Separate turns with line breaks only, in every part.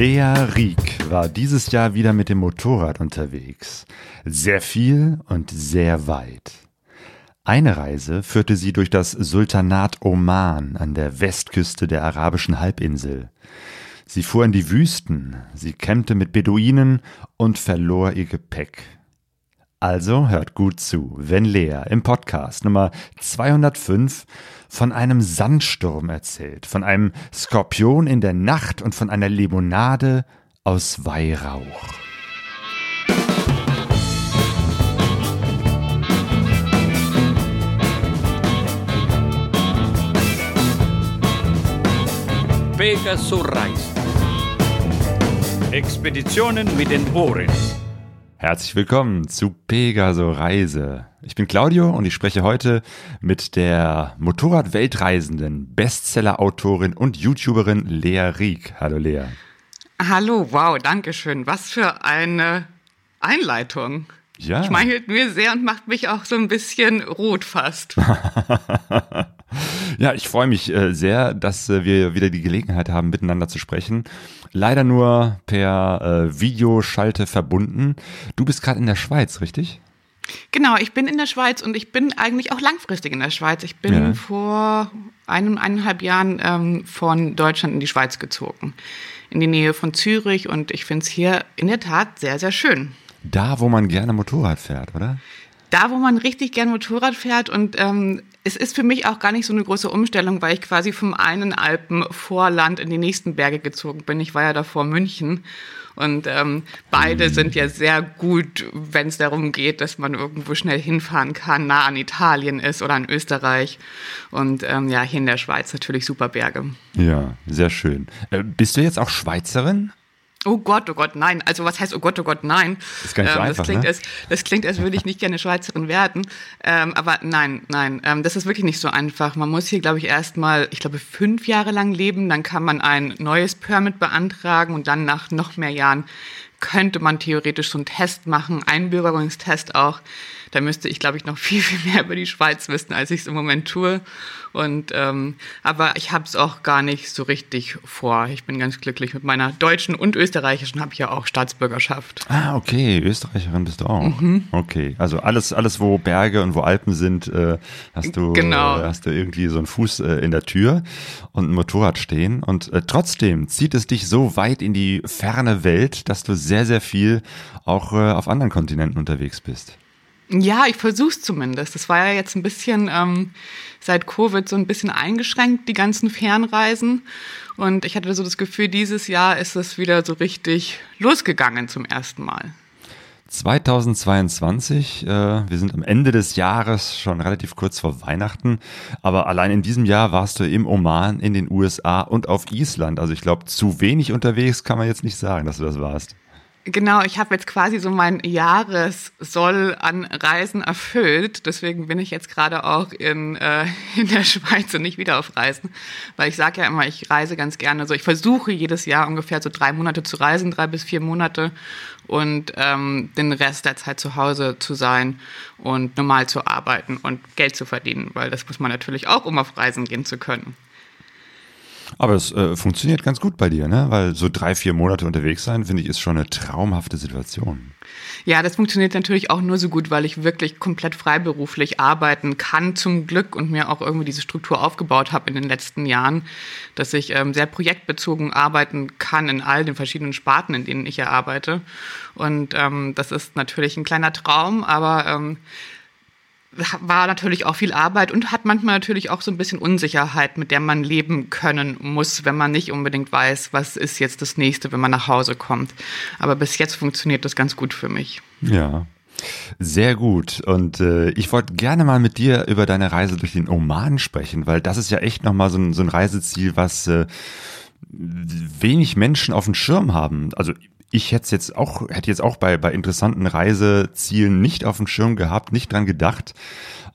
Lea Rieck war dieses Jahr wieder mit dem Motorrad unterwegs. Sehr viel und sehr weit. Eine Reise führte sie durch das Sultanat Oman an der Westküste der arabischen Halbinsel. Sie fuhr in die Wüsten, sie kämpfte mit Beduinen und verlor ihr Gepäck. Also hört gut zu, wenn Lea im Podcast Nummer 205 von einem Sandsturm erzählt, von einem Skorpion in der Nacht und von einer Limonade aus Weihrauch.
Pegasus Reise. Expeditionen mit den Ohren.
Herzlich willkommen zu Pegaso Reise. Ich bin Claudio und ich spreche heute mit der Motorrad-Weltreisenden, Bestseller-Autorin und YouTuberin Lea Rieck. Hallo Lea.
Hallo, wow, danke schön. Was für eine Einleitung.
Ja.
Schmeichelt mir sehr und macht mich auch so ein bisschen rot fast.
ja, ich freue mich äh, sehr, dass äh, wir wieder die Gelegenheit haben, miteinander zu sprechen. Leider nur per äh, Videoschalte verbunden. Du bist gerade in der Schweiz, richtig?
Genau, ich bin in der Schweiz und ich bin eigentlich auch langfristig in der Schweiz. Ich bin
Ja.
vor einem, eineinhalb Jahren ähm, von Deutschland in die Schweiz gezogen. In die Nähe von Zürich und ich finde es hier in der Tat sehr, sehr schön.
Da, wo man gerne Motorrad fährt, oder?
Da, wo man richtig gern Motorrad fährt und ähm, es ist für mich auch gar nicht so eine große Umstellung, weil ich quasi vom einen Alpenvorland in die nächsten Berge gezogen bin. Ich war ja davor München und ähm, beide sind ja sehr gut, wenn es darum geht, dass man irgendwo schnell hinfahren kann, nah an Italien ist oder an Österreich und ähm, ja, hier in der Schweiz natürlich super Berge.
Ja, sehr schön. Äh, bist du jetzt auch Schweizerin?
Oh Gott, oh Gott, nein. Also was heißt, oh Gott, oh Gott, nein?
Ist gar nicht so
ähm,
einfach,
das klingt,
ne?
als, das klingt, als würde ich nicht gerne Schweizerin werden. Ähm, aber nein, nein, ähm, das ist wirklich nicht so einfach. Man muss hier, glaube ich, erstmal, ich glaube, fünf Jahre lang leben. Dann kann man ein neues Permit beantragen und dann nach noch mehr Jahren könnte man theoretisch so einen Test machen, Einbürgerungstest auch. Da müsste ich, glaube ich, noch viel, viel mehr über die Schweiz wissen, als ich es im Moment tue. Und ähm, aber ich habe es auch gar nicht so richtig vor. Ich bin ganz glücklich mit meiner deutschen und österreichischen habe ich ja auch Staatsbürgerschaft.
Ah, okay, Österreicherin bist du auch. Okay, also alles, alles, wo Berge und wo Alpen sind, äh, hast du,
Genau.
äh, hast du irgendwie so einen Fuß äh, in der Tür und ein Motorrad stehen. Und äh, trotzdem zieht es dich so weit in die ferne Welt, dass du sehr, sehr viel auch äh, auf anderen Kontinenten unterwegs bist.
Ja, ich versuch's zumindest. Das war ja jetzt ein bisschen ähm, seit Covid so ein bisschen eingeschränkt, die ganzen Fernreisen. Und ich hatte so das Gefühl, dieses Jahr ist es wieder so richtig losgegangen zum ersten Mal.
2022, äh, wir sind am Ende des Jahres, schon relativ kurz vor Weihnachten, aber allein in diesem Jahr warst du im Oman, in den USA und auf Island. Also ich glaube, zu wenig unterwegs kann man jetzt nicht sagen, dass du das warst.
Genau, ich habe jetzt quasi so mein Jahressoll an Reisen erfüllt. Deswegen bin ich jetzt gerade auch in, äh, in der Schweiz und nicht wieder auf Reisen. Weil ich sage ja immer, ich reise ganz gerne. Also ich versuche jedes Jahr ungefähr so drei Monate zu reisen, drei bis vier Monate. Und ähm, den Rest der Zeit zu Hause zu sein und normal zu arbeiten und Geld zu verdienen. Weil das muss man natürlich auch, um auf Reisen gehen zu können.
Aber es äh, funktioniert ganz gut bei dir, ne? Weil so drei, vier Monate unterwegs sein, finde ich, ist schon eine traumhafte Situation.
Ja, das funktioniert natürlich auch nur so gut, weil ich wirklich komplett freiberuflich arbeiten kann, zum Glück, und mir auch irgendwie diese Struktur aufgebaut habe in den letzten Jahren, dass ich ähm, sehr projektbezogen arbeiten kann in all den verschiedenen Sparten, in denen ich ja arbeite. Und ähm, das ist natürlich ein kleiner Traum, aber ähm, war natürlich auch viel Arbeit und hat manchmal natürlich auch so ein bisschen Unsicherheit, mit der man leben können muss, wenn man nicht unbedingt weiß, was ist jetzt das nächste, wenn man nach Hause kommt. Aber bis jetzt funktioniert das ganz gut für mich.
Ja. Sehr gut. Und äh, ich wollte gerne mal mit dir über deine Reise durch den Oman sprechen, weil das ist ja echt nochmal so ein, so ein Reiseziel, was äh, wenig Menschen auf dem Schirm haben. Also ich hätte jetzt auch, hätte jetzt auch bei, bei interessanten Reisezielen nicht auf dem Schirm gehabt, nicht dran gedacht.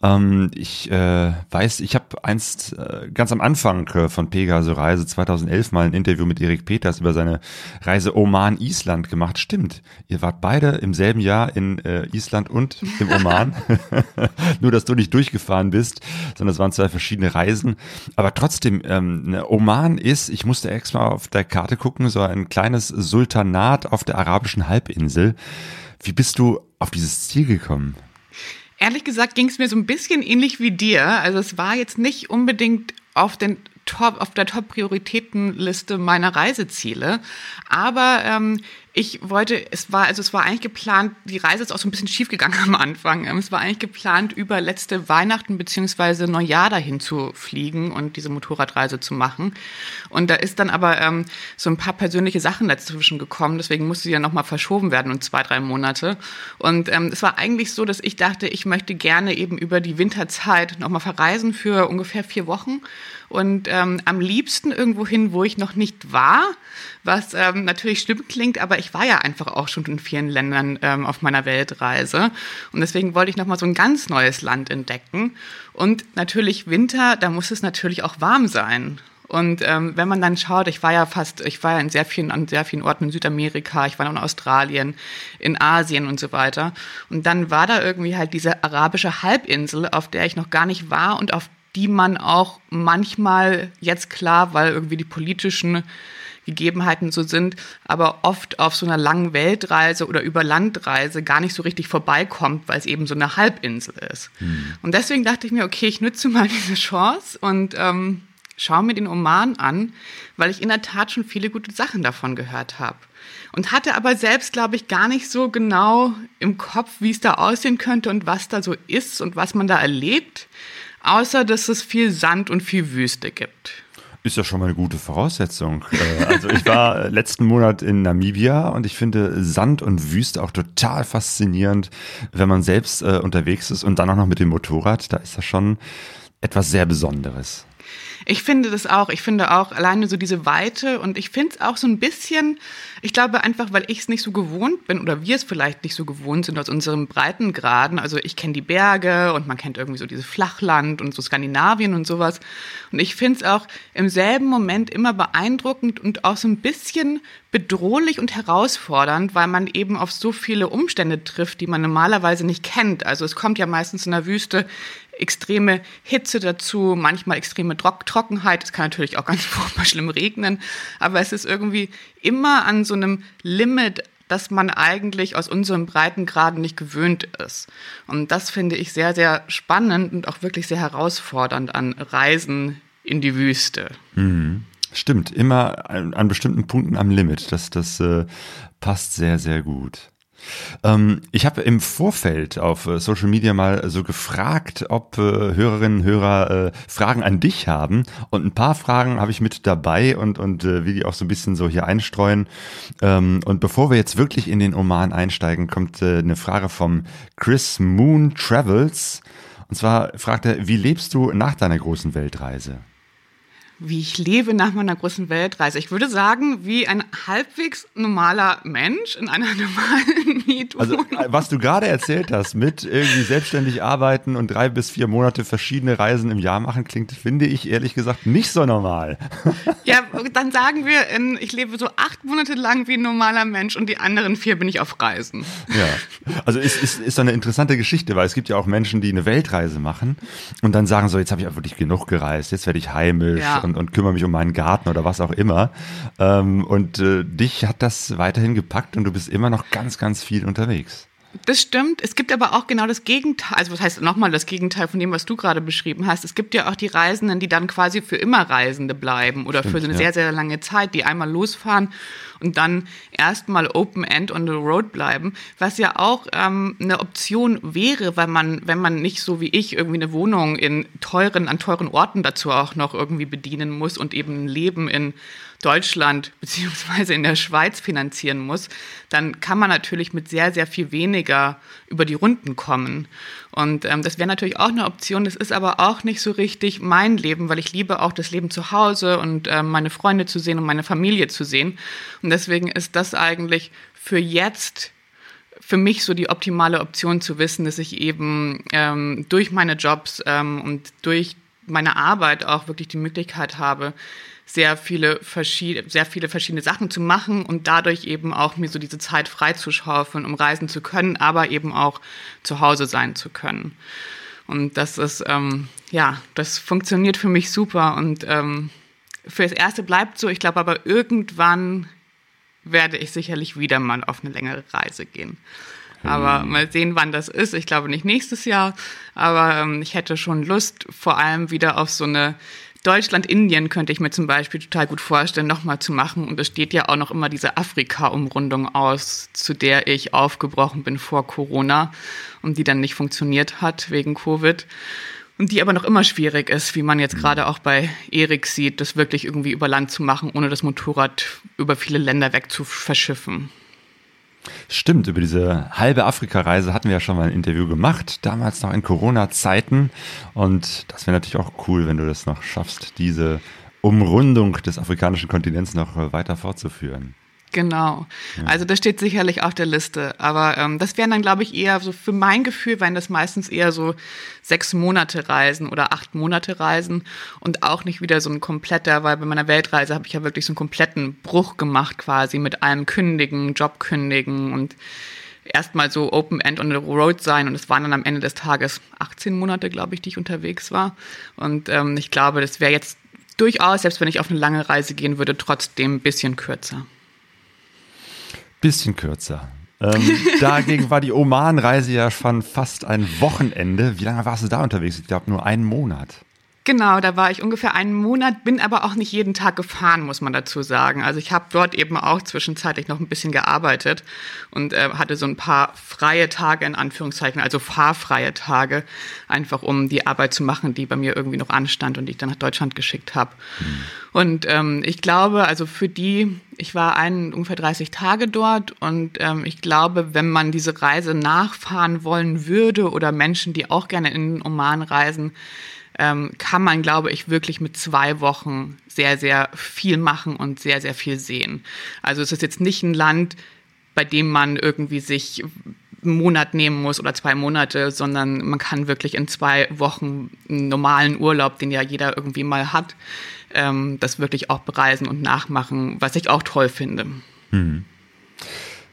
Ähm, ich äh, weiß, ich habe einst äh, ganz am Anfang äh, von Pegaso Reise 2011 mal ein Interview mit Erik Peters über seine Reise Oman-Island gemacht. Stimmt, ihr wart beide im selben Jahr in äh, Island und im Oman. Nur, dass du nicht durchgefahren bist, sondern es waren zwei verschiedene Reisen. Aber trotzdem, ähm, ne, Oman ist, ich musste extra auf der Karte gucken, so ein kleines Sultanat auf der arabischen Halbinsel. Wie bist du auf dieses Ziel gekommen?
Ehrlich gesagt ging es mir so ein bisschen ähnlich wie dir. Also es war jetzt nicht unbedingt auf den Top, auf der Top-Prioritätenliste meiner Reiseziele. Aber ähm, ich wollte, es war, also es war eigentlich geplant, die Reise ist auch so ein bisschen schief gegangen am Anfang. Ähm, es war eigentlich geplant, über letzte Weihnachten beziehungsweise Neujahr dahin zu fliegen und diese Motorradreise zu machen. Und da ist dann aber ähm, so ein paar persönliche Sachen dazwischen gekommen, deswegen musste sie ja nochmal verschoben werden um zwei, drei Monate. Und ähm, es war eigentlich so, dass ich dachte, ich möchte gerne eben über die Winterzeit nochmal verreisen für ungefähr vier Wochen und ähm, am liebsten irgendwo hin, wo ich noch nicht war, was ähm, natürlich schlimm klingt, aber ich war ja einfach auch schon in vielen Ländern ähm, auf meiner Weltreise und deswegen wollte ich nochmal so ein ganz neues Land entdecken und natürlich Winter, da muss es natürlich auch warm sein. Und ähm, wenn man dann schaut, ich war ja fast, ich war ja in sehr vielen, an sehr vielen Orten in Südamerika, ich war in Australien, in Asien und so weiter. Und dann war da irgendwie halt diese arabische Halbinsel, auf der ich noch gar nicht war und auf die man auch manchmal jetzt klar, weil irgendwie die politischen Gegebenheiten so sind, aber oft auf so einer langen Weltreise oder über Landreise gar nicht so richtig vorbeikommt, weil es eben so eine Halbinsel ist. Mhm. Und deswegen dachte ich mir, okay, ich nutze mal diese Chance und ähm, schaue mir den Oman an, weil ich in der Tat schon viele gute Sachen davon gehört habe. Und hatte aber selbst, glaube ich, gar nicht so genau im Kopf, wie es da aussehen könnte und was da so ist und was man da erlebt außer dass es viel Sand und viel Wüste gibt.
Ist ja schon mal eine gute Voraussetzung. Äh, also ich war letzten Monat in Namibia und ich finde Sand und Wüste auch total faszinierend, wenn man selbst äh, unterwegs ist und dann auch noch mit dem Motorrad. Da ist das schon etwas sehr Besonderes.
Ich finde das auch. Ich finde auch alleine so diese Weite und ich finde es auch so ein bisschen, ich glaube einfach, weil ich es nicht so gewohnt bin oder wir es vielleicht nicht so gewohnt sind aus unseren Breitengraden. Also ich kenne die Berge und man kennt irgendwie so dieses Flachland und so Skandinavien und sowas. Und ich finde es auch im selben Moment immer beeindruckend und auch so ein bisschen bedrohlich und herausfordernd, weil man eben auf so viele Umstände trifft, die man normalerweise nicht kennt. Also es kommt ja meistens in der Wüste extreme Hitze dazu, manchmal extreme Trockenheit. Es kann natürlich auch ganz furchtbar schlimm regnen, aber es ist irgendwie immer an so einem Limit, das man eigentlich aus unserem Breitengraden nicht gewöhnt ist. Und das finde ich sehr, sehr spannend und auch wirklich sehr herausfordernd an Reisen in die Wüste.
Mhm. Stimmt, immer an, an, bestimmten Punkten am Limit. Das, das äh, passt sehr, sehr gut. Ähm, ich habe im Vorfeld auf äh, Social Media mal so gefragt, ob äh, Hörerinnen und Hörer äh, Fragen an dich haben. Und ein paar Fragen habe ich mit dabei und, und äh, will die auch so ein bisschen so hier einstreuen. Ähm, und bevor wir jetzt wirklich in den Oman einsteigen, kommt äh, eine Frage vom Chris Moon Travels. Und zwar fragt er, wie lebst du nach deiner großen Weltreise?
Wie ich lebe nach meiner großen Weltreise. Ich würde sagen, wie ein halbwegs normaler Mensch in einer normalen
Mietwohnung. Also, äh, was du gerade erzählt hast, mit irgendwie selbstständig arbeiten und drei bis vier Monate verschiedene Reisen im Jahr machen, klingt, finde ich ehrlich gesagt, nicht so normal.
Ja, dann sagen wir, ich lebe so acht Monate lang wie ein normaler Mensch und die anderen vier bin ich auf Reisen.
Ja, also ist, ist, ist eine interessante Geschichte, weil es gibt ja auch Menschen, die eine Weltreise machen und dann sagen so, jetzt habe ich einfach wirklich genug gereist, jetzt werde ich heimisch. Ja und, und kümmere mich um meinen Garten oder was auch immer. Ähm, und äh, dich hat das weiterhin gepackt und du bist immer noch ganz, ganz viel unterwegs.
Das stimmt. Es gibt aber auch genau das Gegenteil. Also was heißt nochmal das Gegenteil von dem, was du gerade beschrieben hast? Es gibt ja auch die Reisenden, die dann quasi für immer Reisende bleiben oder stimmt, für eine ja. sehr, sehr lange Zeit, die einmal losfahren und dann erstmal Open End on the Road bleiben, was ja auch ähm, eine Option wäre, weil man, wenn man nicht so wie ich irgendwie eine Wohnung in teuren, an teuren Orten dazu auch noch irgendwie bedienen muss und eben ein Leben in Deutschland beziehungsweise in der Schweiz finanzieren muss, dann kann man natürlich mit sehr, sehr viel weniger über die Runden kommen. Und ähm, das wäre natürlich auch eine Option. Das ist aber auch nicht so richtig mein Leben, weil ich liebe auch das Leben zu Hause und äh, meine Freunde zu sehen und meine Familie zu sehen. Und deswegen ist das eigentlich für jetzt für mich so die optimale Option zu wissen, dass ich eben ähm, durch meine Jobs ähm, und durch meine Arbeit auch wirklich die Möglichkeit habe, sehr viele, verschiedene, sehr viele verschiedene Sachen zu machen und dadurch eben auch mir so diese Zeit freizuschaufeln, um reisen zu können, aber eben auch zu Hause sein zu können. Und das ist, ähm, ja, das funktioniert für mich super und ähm, für das Erste bleibt so. Ich glaube aber irgendwann werde ich sicherlich wieder mal auf eine längere Reise gehen. Aber hm. mal sehen, wann das ist. Ich glaube nicht nächstes Jahr, aber ähm, ich hätte schon Lust, vor allem wieder auf so eine Deutschland-Indien könnte ich mir zum Beispiel total gut vorstellen, nochmal zu machen. Und es steht ja auch noch immer diese Afrika-Umrundung aus, zu der ich aufgebrochen bin vor Corona und die dann nicht funktioniert hat wegen Covid. Und die aber noch immer schwierig ist, wie man jetzt gerade auch bei Erik sieht, das wirklich irgendwie über Land zu machen, ohne das Motorrad über viele Länder weg zu verschiffen.
Stimmt, über diese halbe Afrika-Reise hatten wir ja schon mal ein Interview gemacht, damals noch in Corona-Zeiten. Und das wäre natürlich auch cool, wenn du das noch schaffst, diese Umrundung des afrikanischen Kontinents noch weiter fortzuführen.
Genau. Ja. Also das steht sicherlich auf der Liste. Aber ähm, das wären dann, glaube ich, eher so für mein Gefühl, wären das meistens eher so sechs Monate Reisen oder acht Monate Reisen und auch nicht wieder so ein kompletter, weil bei meiner Weltreise habe ich ja wirklich so einen kompletten Bruch gemacht quasi mit allem Kündigen, Job kündigen und erstmal so Open End on the Road sein und es waren dann am Ende des Tages 18 Monate, glaube ich, die ich unterwegs war. Und ähm, ich glaube, das wäre jetzt durchaus, selbst wenn ich auf eine lange Reise gehen würde, trotzdem ein bisschen kürzer.
Bisschen kürzer. Ähm, dagegen war die Oman-Reise ja schon fast ein Wochenende. Wie lange warst du da unterwegs? Ich glaube nur einen Monat.
Genau, da war ich ungefähr einen Monat, bin aber auch nicht jeden Tag gefahren, muss man dazu sagen. Also ich habe dort eben auch zwischenzeitlich noch ein bisschen gearbeitet und äh, hatte so ein paar freie Tage in Anführungszeichen, also fahrfreie Tage, einfach um die Arbeit zu machen, die bei mir irgendwie noch anstand und die ich dann nach Deutschland geschickt habe. Mhm. Und ähm, ich glaube, also für die, ich war ein, ungefähr 30 Tage dort und ähm, ich glaube, wenn man diese Reise nachfahren wollen würde oder Menschen, die auch gerne in Oman reisen, ähm, kann man, glaube ich, wirklich mit zwei Wochen sehr, sehr viel machen und sehr, sehr viel sehen. Also es ist jetzt nicht ein Land, bei dem man irgendwie sich einen Monat nehmen muss oder zwei Monate, sondern man kann wirklich in zwei Wochen einen normalen Urlaub, den ja jeder irgendwie mal hat, ähm, das wirklich auch bereisen und nachmachen, was ich auch toll finde. Hm.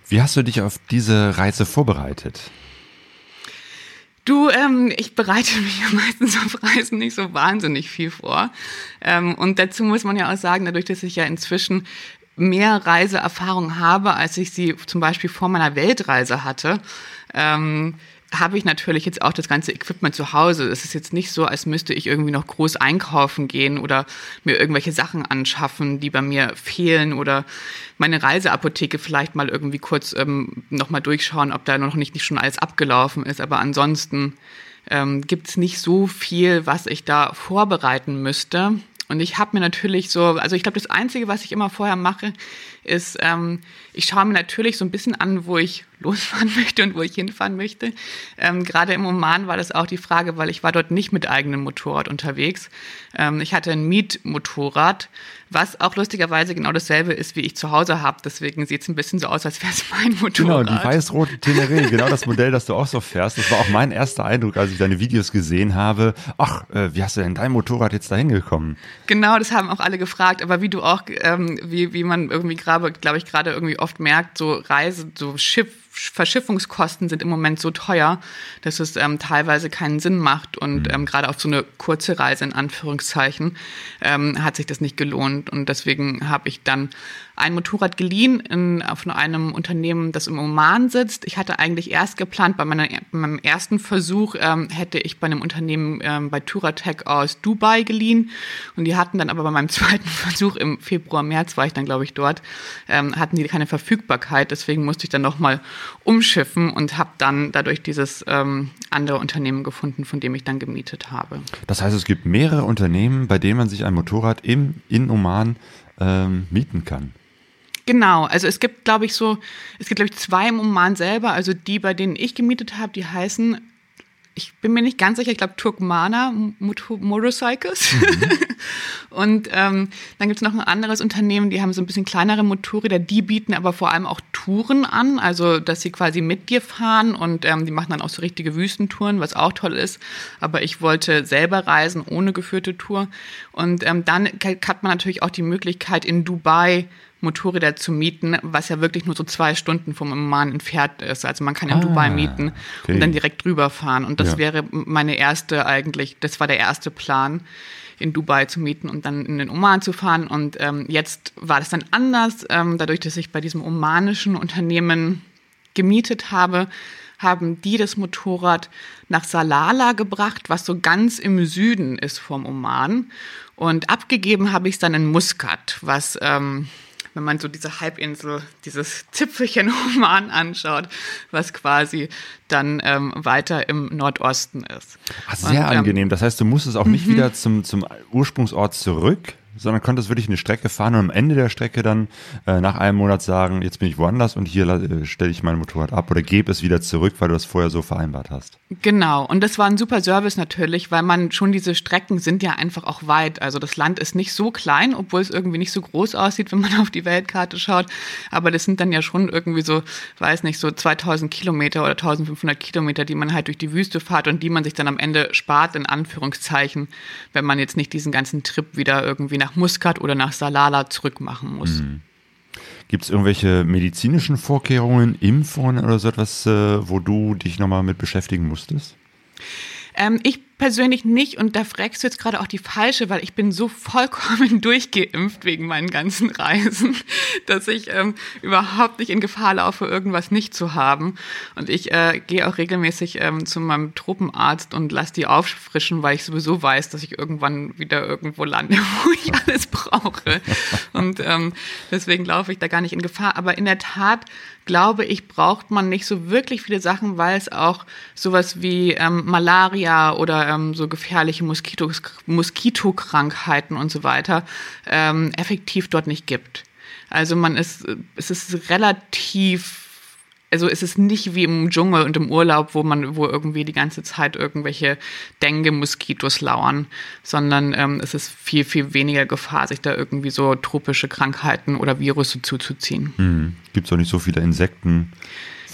Wie hast du dich auf diese Reise vorbereitet?
Du, ähm, ich bereite mich ja meistens auf Reisen nicht so wahnsinnig viel vor. Ähm, und dazu muss man ja auch sagen, dadurch, dass ich ja inzwischen mehr Reiseerfahrung habe, als ich sie zum Beispiel vor meiner Weltreise hatte, ähm, habe ich natürlich jetzt auch das ganze Equipment zu Hause. Es ist jetzt nicht so, als müsste ich irgendwie noch groß einkaufen gehen oder mir irgendwelche Sachen anschaffen, die bei mir fehlen oder meine Reiseapotheke vielleicht mal irgendwie kurz ähm, nochmal durchschauen, ob da noch nicht, nicht schon alles abgelaufen ist. Aber ansonsten ähm, gibt es nicht so viel, was ich da vorbereiten müsste. Und ich habe mir natürlich so, also ich glaube, das Einzige, was ich immer vorher mache, ist, ähm, ich schaue mir natürlich so ein bisschen an, wo ich losfahren möchte und wo ich hinfahren möchte. Ähm, Gerade im Oman war das auch die Frage, weil ich war dort nicht mit eigenem Motorrad unterwegs. Ähm, ich hatte ein Mietmotorrad, was auch lustigerweise genau dasselbe ist, wie ich zu Hause habe. Deswegen sieht es ein bisschen so aus, als wäre es mein Motorrad.
Genau, die weiß-rote Teneré, genau das Modell, das du auch so fährst. Das war auch mein erster Eindruck, als ich deine Videos gesehen habe. Ach, äh, wie hast du denn dein Motorrad jetzt dahin gekommen?
Genau, das haben auch alle gefragt. Aber wie du auch, ähm, wie, wie man irgendwie gerade glaube ich, gerade irgendwie oft merkt, so Reise, so Schiff, Verschiffungskosten sind im Moment so teuer, dass es ähm, teilweise keinen Sinn macht. Und mhm. ähm, gerade auf so eine kurze Reise in Anführungszeichen ähm, hat sich das nicht gelohnt. Und deswegen habe ich dann ein Motorrad geliehen in, von einem Unternehmen, das im Oman sitzt. Ich hatte eigentlich erst geplant, bei, meiner, bei meinem ersten Versuch ähm, hätte ich bei einem Unternehmen ähm, bei Turatec aus Dubai geliehen. Und die hatten dann aber bei meinem zweiten Versuch im Februar, März war ich dann, glaube ich, dort, ähm, hatten die keine Verfügbarkeit. Deswegen musste ich dann nochmal umschiffen und habe dann dadurch dieses ähm, andere Unternehmen gefunden, von dem ich dann gemietet habe.
Das heißt, es gibt mehrere Unternehmen, bei denen man sich ein Motorrad im, in Oman ähm, mieten kann.
Genau, also es gibt, glaube ich, so, es gibt, glaube ich, zwei im Oman selber, also die, bei denen ich gemietet habe, die heißen, ich bin mir nicht ganz sicher, ich glaube Turkmana Motorcycles. Mhm. Und ähm, dann gibt's noch ein anderes Unternehmen, die haben so ein bisschen kleinere Motorräder, die bieten aber vor allem auch Touren an, also dass sie quasi mit dir fahren und ähm, die machen dann auch so richtige Wüstentouren, was auch toll ist. Aber ich wollte selber reisen ohne geführte Tour. Und ähm, dann hat man natürlich auch die Möglichkeit in Dubai Motorräder zu mieten, was ja wirklich nur so zwei Stunden vom Oman entfernt ist. Also man kann in ah, Dubai mieten okay. und dann direkt drüber fahren. Und das ja. wäre meine erste eigentlich, das war der erste Plan in Dubai zu mieten und dann in den Oman zu fahren. Und ähm, jetzt war das dann anders. Ähm, dadurch, dass ich bei diesem omanischen Unternehmen gemietet habe, haben die das Motorrad nach Salala gebracht, was so ganz im Süden ist vom Oman. Und abgegeben habe ich es dann in Muscat, was ähm, wenn man so diese Halbinsel, dieses Zipfelchen Oman anschaut, was quasi dann ähm, weiter im Nordosten ist.
Ach, sehr Und, ähm, angenehm. Das heißt, du musstest auch nicht mhm. wieder zum, zum Ursprungsort zurück, sondern konntest wirklich eine Strecke fahren und am Ende der Strecke dann äh, nach einem Monat sagen, jetzt bin ich woanders und hier äh, stelle ich mein Motorrad ab oder gebe es wieder zurück, weil du das vorher so vereinbart hast.
Genau, und das war ein super Service natürlich, weil man schon diese Strecken sind ja einfach auch weit. Also das Land ist nicht so klein, obwohl es irgendwie nicht so groß aussieht, wenn man auf die Weltkarte schaut. Aber das sind dann ja schon irgendwie so, weiß nicht, so 2000 Kilometer oder 1500 Kilometer, die man halt durch die Wüste fährt und die man sich dann am Ende spart, in Anführungszeichen, wenn man jetzt nicht diesen ganzen Trip wieder irgendwie nach Muscat oder nach Salala zurückmachen muss. Mhm.
Gibt es irgendwelche medizinischen Vorkehrungen, Impfungen oder so etwas, äh, wo du dich nochmal mit beschäftigen musstest?
Ähm, ich persönlich nicht und da fragst du jetzt gerade auch die falsche, weil ich bin so vollkommen durchgeimpft wegen meinen ganzen Reisen, dass ich ähm, überhaupt nicht in Gefahr laufe, irgendwas nicht zu haben. Und ich äh, gehe auch regelmäßig ähm, zu meinem Tropenarzt und lasse die auffrischen, weil ich sowieso weiß, dass ich irgendwann wieder irgendwo lande, wo ich alles brauche. Und ähm, deswegen laufe ich da gar nicht in Gefahr. Aber in der Tat glaube ich, braucht man nicht so wirklich viele Sachen, weil es auch sowas wie ähm, Malaria oder ähm, so gefährliche Moskitos, Moskitokrankheiten und so weiter ähm, effektiv dort nicht gibt. Also man ist, es ist relativ also es ist nicht wie im Dschungel und im Urlaub, wo man, wo irgendwie die ganze Zeit irgendwelche Dengue-Moskitos lauern, sondern ähm, es ist viel, viel weniger Gefahr, sich da irgendwie so tropische Krankheiten oder Virus zuzuziehen.
Hm. Gibt es auch nicht so viele Insekten.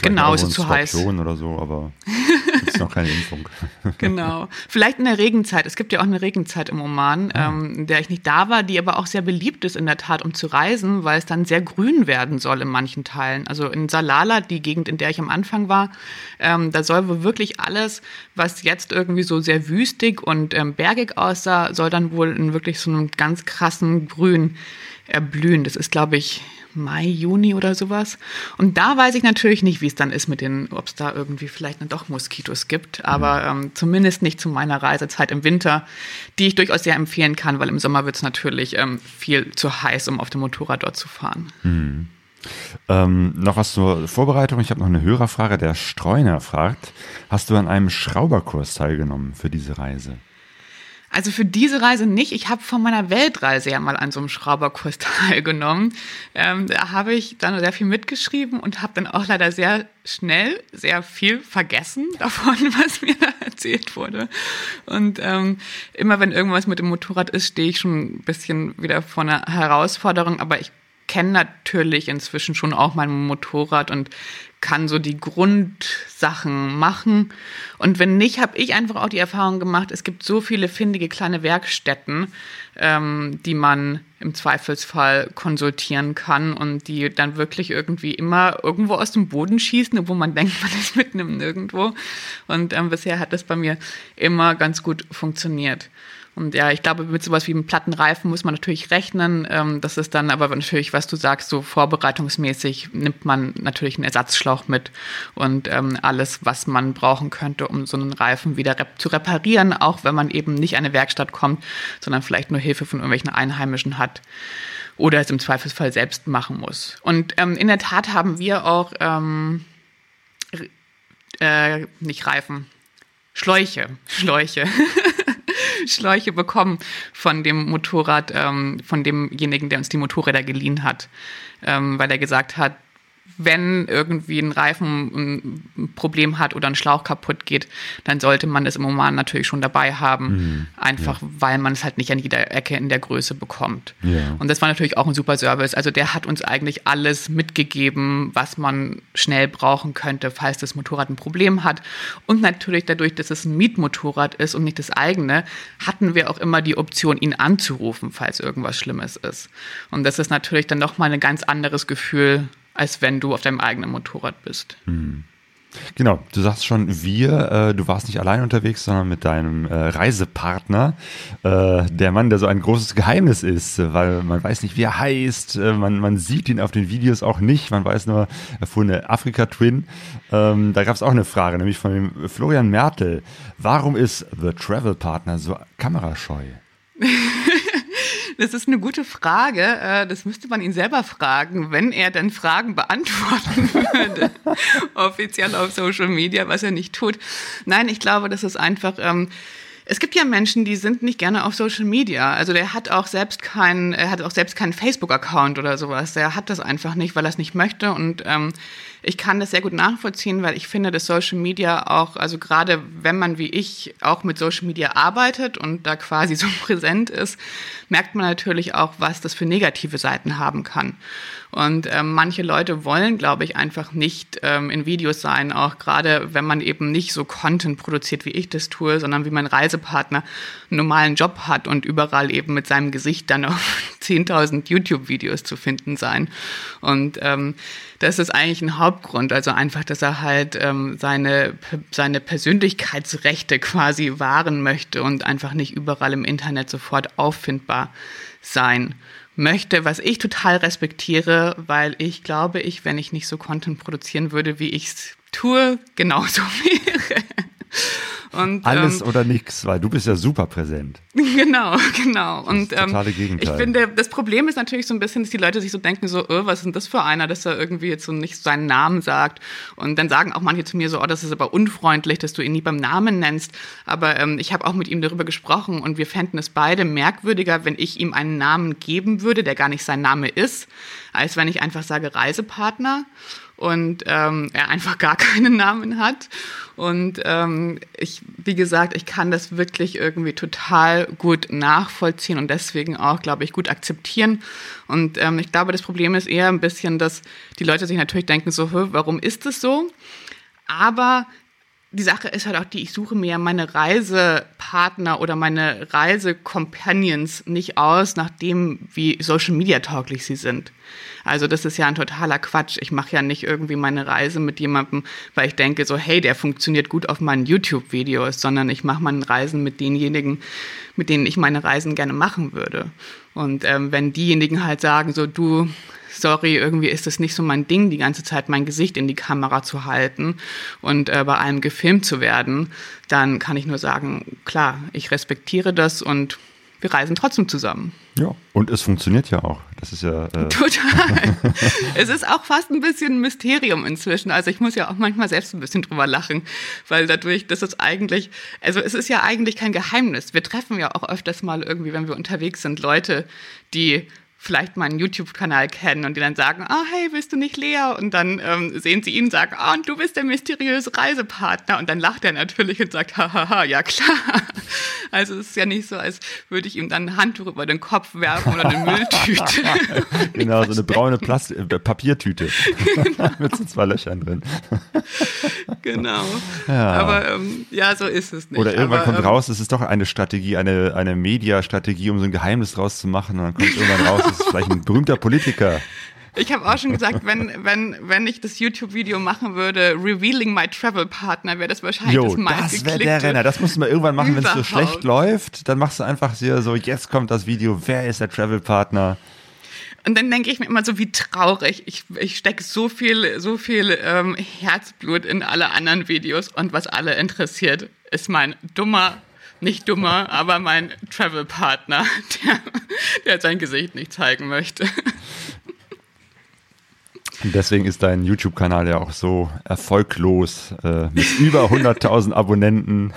genau, es ist zu heiß.
oder so, aber ist noch keine Impfung.
genau. Vielleicht in der Regenzeit. Es gibt ja auch eine Regenzeit im Oman, ah. ähm, in der ich nicht da war, die aber auch sehr beliebt ist in der Tat, um zu reisen, weil es dann sehr grün werden soll in manchen Teilen. Also in Salala, die Gegend, in der ich am Anfang war, ähm, da soll wohl wirklich alles, was jetzt irgendwie so sehr wüstig und ähm, bergig aussah, soll dann wohl in wirklich so einem ganz krassen Grün erblühen. Das ist, glaube ich, Mai, Juni oder sowas. Und da weiß ich natürlich nicht, wie es dann ist mit den, ob es da irgendwie vielleicht dann doch Moskitos gibt, aber mhm. ähm, zumindest nicht zu meiner Reisezeit im Winter, die ich durchaus sehr empfehlen kann, weil im Sommer wird es natürlich ähm, viel zu heiß, um auf dem Motorrad dort zu fahren.
Mhm. Ähm, noch was zur Vorbereitung. Ich habe noch eine Hörerfrage. Der Streuner fragt, hast du an einem Schrauberkurs teilgenommen für diese Reise?
Also für diese Reise nicht. Ich habe von meiner Weltreise ja mal an so einem Schrauberkurs teilgenommen. Ähm, da habe ich dann sehr viel mitgeschrieben und habe dann auch leider sehr schnell sehr viel vergessen davon, was mir da erzählt wurde. Und ähm, immer wenn irgendwas mit dem Motorrad ist, stehe ich schon ein bisschen wieder vor einer Herausforderung. Aber ich kenne natürlich inzwischen schon auch mein Motorrad und kann so die Grundsachen machen. Und wenn nicht, habe ich einfach auch die Erfahrung gemacht, es gibt so viele findige kleine Werkstätten, ähm, die man im Zweifelsfall konsultieren kann und die dann wirklich irgendwie immer irgendwo aus dem Boden schießen, wo man denkt, man ist mitten im Nirgendwo. Und ähm, bisher hat das bei mir immer ganz gut funktioniert. Und ja, ich glaube, mit sowas wie einem Plattenreifen muss man natürlich rechnen. Ähm, das ist dann aber natürlich, was du sagst, so vorbereitungsmäßig nimmt man natürlich einen Ersatzschlauch mit und ähm, alles, was man brauchen könnte, um so einen Reifen wieder zu reparieren, auch wenn man eben nicht an eine Werkstatt kommt, sondern vielleicht nur Hilfe von irgendwelchen Einheimischen hat oder es im Zweifelsfall selbst machen muss. Und ähm, in der Tat haben wir auch ähm, äh, nicht Reifen, Schläuche, Schläuche. Schläuche bekommen von dem Motorrad, ähm, von demjenigen, der uns die Motorräder geliehen hat, ähm, weil er gesagt hat, wenn irgendwie ein Reifen ein Problem hat oder ein Schlauch kaputt geht, dann sollte man das im Oman natürlich schon dabei haben, mhm. einfach ja. weil man es halt nicht an jeder Ecke in der Größe bekommt. Ja. Und das war natürlich auch ein super Service. Also der hat uns eigentlich alles mitgegeben, was man schnell brauchen könnte, falls das Motorrad ein Problem hat. Und natürlich dadurch, dass es ein Mietmotorrad ist und nicht das eigene, hatten wir auch immer die Option, ihn anzurufen, falls irgendwas Schlimmes ist. Und das ist natürlich dann nochmal ein ganz anderes Gefühl, als wenn du auf deinem eigenen Motorrad bist. Hm.
Genau, du sagst schon wir, äh, du warst nicht allein unterwegs, sondern mit deinem äh, Reisepartner, äh, der Mann, der so ein großes Geheimnis ist, weil man weiß nicht, wie er heißt, äh, man, man sieht ihn auf den Videos auch nicht, man weiß nur, er fuhr eine Afrika-Twin. Ähm, da gab es auch eine Frage, nämlich von dem Florian Mertel. Warum ist The Travel Partner so kamerascheu?
Das ist eine gute Frage. Äh, das müsste man ihn selber fragen, wenn er denn Fragen beantworten würde. Offiziell auf Social Media, was er nicht tut. Nein, ich glaube, das ist einfach. Ähm, es gibt ja Menschen, die sind nicht gerne auf Social Media. Also der hat auch selbst keinen, er hat auch selbst keinen Facebook-Account oder sowas. Der hat das einfach nicht, weil er es nicht möchte. Und ähm, ich kann das sehr gut nachvollziehen, weil ich finde, dass Social Media auch, also gerade wenn man wie ich auch mit Social Media arbeitet und da quasi so präsent ist, merkt man natürlich auch, was das für negative Seiten haben kann. Und ähm, manche Leute wollen, glaube ich, einfach nicht ähm, in Videos sein, auch gerade wenn man eben nicht so Content produziert, wie ich das tue, sondern wie mein Reisepartner einen normalen Job hat und überall eben mit seinem Gesicht dann auf 10.000 YouTube-Videos zu finden sein. Und ähm, das ist eigentlich ein Hauptgrund, also einfach, dass er halt ähm, seine, seine Persönlichkeitsrechte quasi wahren möchte und einfach nicht überall im Internet sofort auffindbar sein möchte, was ich total respektiere, weil ich glaube, ich, wenn ich nicht so Content produzieren würde, wie ich es tue, genauso wäre.
Und, Alles ähm, oder nichts, weil du bist ja super präsent.
Genau, genau. Und
das totale Gegenteil.
ich finde, das Problem ist natürlich so ein bisschen, dass die Leute sich so denken, so, oh, was ist denn das für einer, dass er irgendwie jetzt so nicht seinen Namen sagt. Und dann sagen auch manche zu mir so, oh, das ist aber unfreundlich, dass du ihn nie beim Namen nennst. Aber ähm, ich habe auch mit ihm darüber gesprochen und wir fänden es beide merkwürdiger, wenn ich ihm einen Namen geben würde, der gar nicht sein Name ist, als wenn ich einfach sage Reisepartner und ähm, er einfach gar keinen Namen hat. Und ähm, ich, wie gesagt, ich kann das wirklich irgendwie total gut nachvollziehen und deswegen auch, glaube ich, gut akzeptieren. Und ähm, ich glaube, das Problem ist eher ein bisschen, dass die Leute sich natürlich denken, so, warum ist es so? Aber die Sache ist halt auch die, ich suche mir meine Reisepartner oder meine Reisecompanions nicht aus, nachdem wie Social Media tauglich sie sind. Also das ist ja ein totaler Quatsch. Ich mache ja nicht irgendwie meine Reise mit jemandem, weil ich denke so, hey, der funktioniert gut auf meinen YouTube-Videos, sondern ich mache meine Reisen mit denjenigen, mit denen ich meine Reisen gerne machen würde. Und ähm, wenn diejenigen halt sagen, so du, sorry, irgendwie ist es nicht so mein Ding, die ganze Zeit mein Gesicht in die Kamera zu halten und äh, bei allem gefilmt zu werden, dann kann ich nur sagen, klar, ich respektiere das und wir reisen trotzdem zusammen.
Ja, und es funktioniert ja auch. Das ist ja.
Äh Total. es ist auch fast ein bisschen ein Mysterium inzwischen. Also ich muss ja auch manchmal selbst ein bisschen drüber lachen, weil dadurch, dass es eigentlich, also es ist ja eigentlich kein Geheimnis. Wir treffen ja auch öfters mal irgendwie, wenn wir unterwegs sind, Leute, die vielleicht meinen YouTube-Kanal kennen und die dann sagen, ah, hey, bist du nicht Lea? Und dann ähm, sehen sie ihn und sagen, ah, und du bist der mysteriöse Reisepartner. Und dann lacht er natürlich und sagt, hahaha, ja klar. Also es ist ja nicht so, als würde ich ihm dann ein Handtuch über den Kopf werfen oder eine Mülltüte.
genau, so eine braune Plast äh, Papiertüte genau. mit so zwei Löchern drin.
genau. Ja. Aber ähm, ja, so ist es nicht.
Oder irgendwann
Aber,
kommt ähm, raus, es ist doch eine Strategie, eine, eine Media-Strategie, um so ein Geheimnis draus zu machen. Und dann kommt irgendwann raus, das ist vielleicht ein berühmter Politiker.
Ich habe auch schon gesagt, wenn, wenn, wenn ich das YouTube-Video machen würde, Revealing My Travel Partner, wäre das wahrscheinlich jo, das meiste.
Das wäre der Renner. Das musst du mal irgendwann machen, wenn es so schlecht läuft. Dann machst du einfach hier so, jetzt kommt das Video, wer ist der Travel Partner?
Und dann denke ich mir immer so, wie traurig. Ich, ich stecke so viel, so viel ähm, Herzblut in alle anderen Videos und was alle interessiert, ist mein dummer nicht dummer, aber mein Travel-Partner, der, der sein Gesicht nicht zeigen möchte.
Und deswegen ist dein YouTube-Kanal ja auch so erfolglos äh, mit über 100.000 Abonnenten.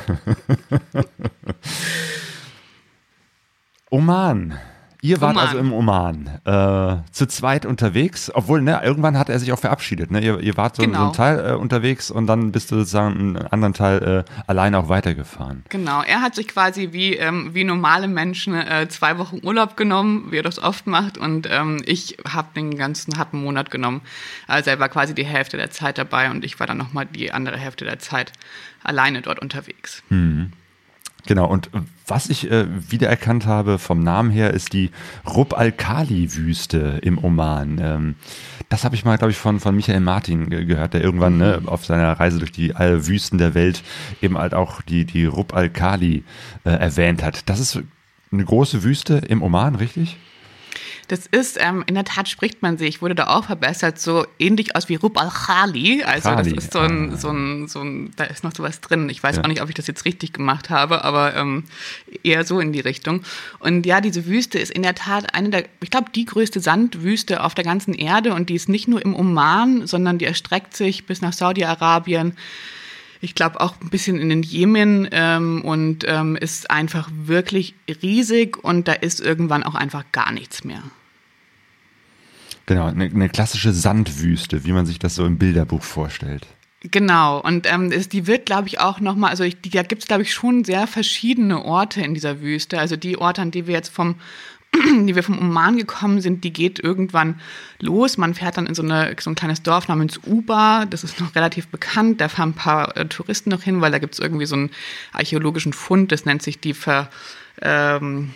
Oman Ihr wart
Oman.
also im Oman, äh, zu zweit unterwegs, obwohl, ne, irgendwann hat er sich auch verabschiedet, ne? Ihr, ihr wart so,
Genau.
so ein Teil äh, unterwegs und dann bist du sozusagen einen anderen Teil äh, alleine auch weitergefahren.
Genau, er hat sich quasi wie, ähm, wie normale Menschen äh, zwei Wochen Urlaub genommen, wie er das oft macht, und ähm, ich habe den ganzen, hab einen Monat genommen. Also er war quasi die Hälfte der Zeit dabei und ich war dann nochmal die andere Hälfte der Zeit alleine dort unterwegs.
Genau, und was ich äh, wiedererkannt habe vom Namen her, ist die Rub al-Khali-Wüste im Oman. Ähm, das habe ich mal, glaube ich, von, von Michael Martin ge gehört, der irgendwann ne, auf seiner Reise durch die alle Wüsten der Welt eben halt auch die, die Rub al-Khali äh, erwähnt hat. Das ist eine große Wüste im Oman, richtig?
Das ist, ähm, in der Tat spricht man sie, ich wurde da auch verbessert, so ähnlich aus wie Rub al-Khali. Also
Khali,
das ist so ein,
ah.
so ein, so ein, da ist noch sowas drin. Ich weiß
Ja.
auch nicht, ob ich das jetzt richtig gemacht habe, aber ähm, eher so in die Richtung. Und ja, diese Wüste ist in der Tat eine der, ich glaube, die größte Sandwüste auf der ganzen Erde und die ist nicht nur im Oman, sondern die erstreckt sich bis nach Saudi-Arabien. Ich glaube auch ein bisschen in den Jemen ähm, und ähm, ist einfach wirklich riesig und da ist irgendwann auch einfach gar nichts mehr.
Genau, eine, eine klassische Sandwüste, wie man sich das so im Bilderbuch vorstellt.
Genau, und ähm, ist, die wird, glaube ich, auch nochmal, also ich, die, da gibt es, glaube ich, schon sehr verschiedene Orte in dieser Wüste. Also die Orte, an die wir jetzt vom, die wir vom Oman gekommen sind, die geht irgendwann los. Man fährt dann in so, eine, so ein kleines Dorf namens Uba, das ist noch relativ bekannt. Da fahren ein paar äh, Touristen noch hin, weil da gibt es irgendwie so einen archäologischen Fund, das nennt sich die Ver... Ähm,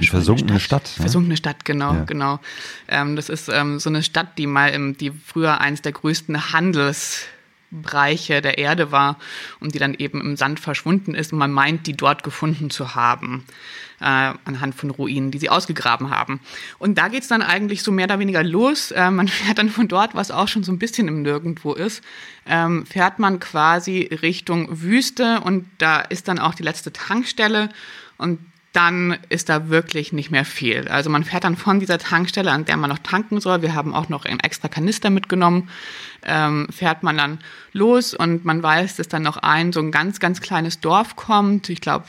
Die versunkene Stadt. ne?
Versunkene Stadt, genau,
Ja.
genau. Ähm, das ist ähm, so eine Stadt, die mal, im, die früher eines der größten Handelsbereiche der Erde war und die dann eben im Sand verschwunden ist und man meint, die dort gefunden zu haben, äh, anhand von Ruinen, die sie ausgegraben haben. Und da geht's dann eigentlich so mehr oder weniger los. Äh, man fährt dann von dort, was auch schon so ein bisschen im Nirgendwo ist, ähm, fährt man quasi Richtung Wüste und da ist dann auch die letzte Tankstelle und dann ist da wirklich nicht mehr viel. Also man fährt dann von dieser Tankstelle, an der man noch tanken soll, wir haben auch noch einen extra Kanister mitgenommen, ähm, fährt man dann los und man weiß, dass dann noch ein so ein ganz, ganz kleines Dorf kommt. Ich glaube,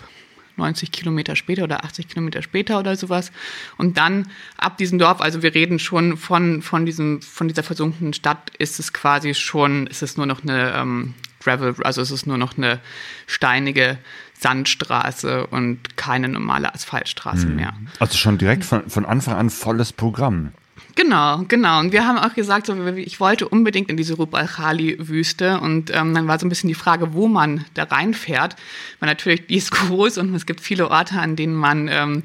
90 Kilometer später oder 80 Kilometer später oder sowas. Und dann ab diesem Dorf, also wir reden schon von, von, diesem, von dieser versunkenen Stadt, ist es quasi schon, ist es nur noch eine ähm, Gravel, also es ist nur noch eine steinige Sandstraße und keine normale Asphaltstraße mehr.
Also schon direkt von, von Anfang an volles Programm.
Genau, genau. Und wir haben auch gesagt, so, ich wollte unbedingt in diese Rub al-Khali-Wüste. Und ähm, dann war so ein bisschen die Frage, wo man da reinfährt. Weil natürlich, die ist groß und es gibt viele Orte, an denen man ähm,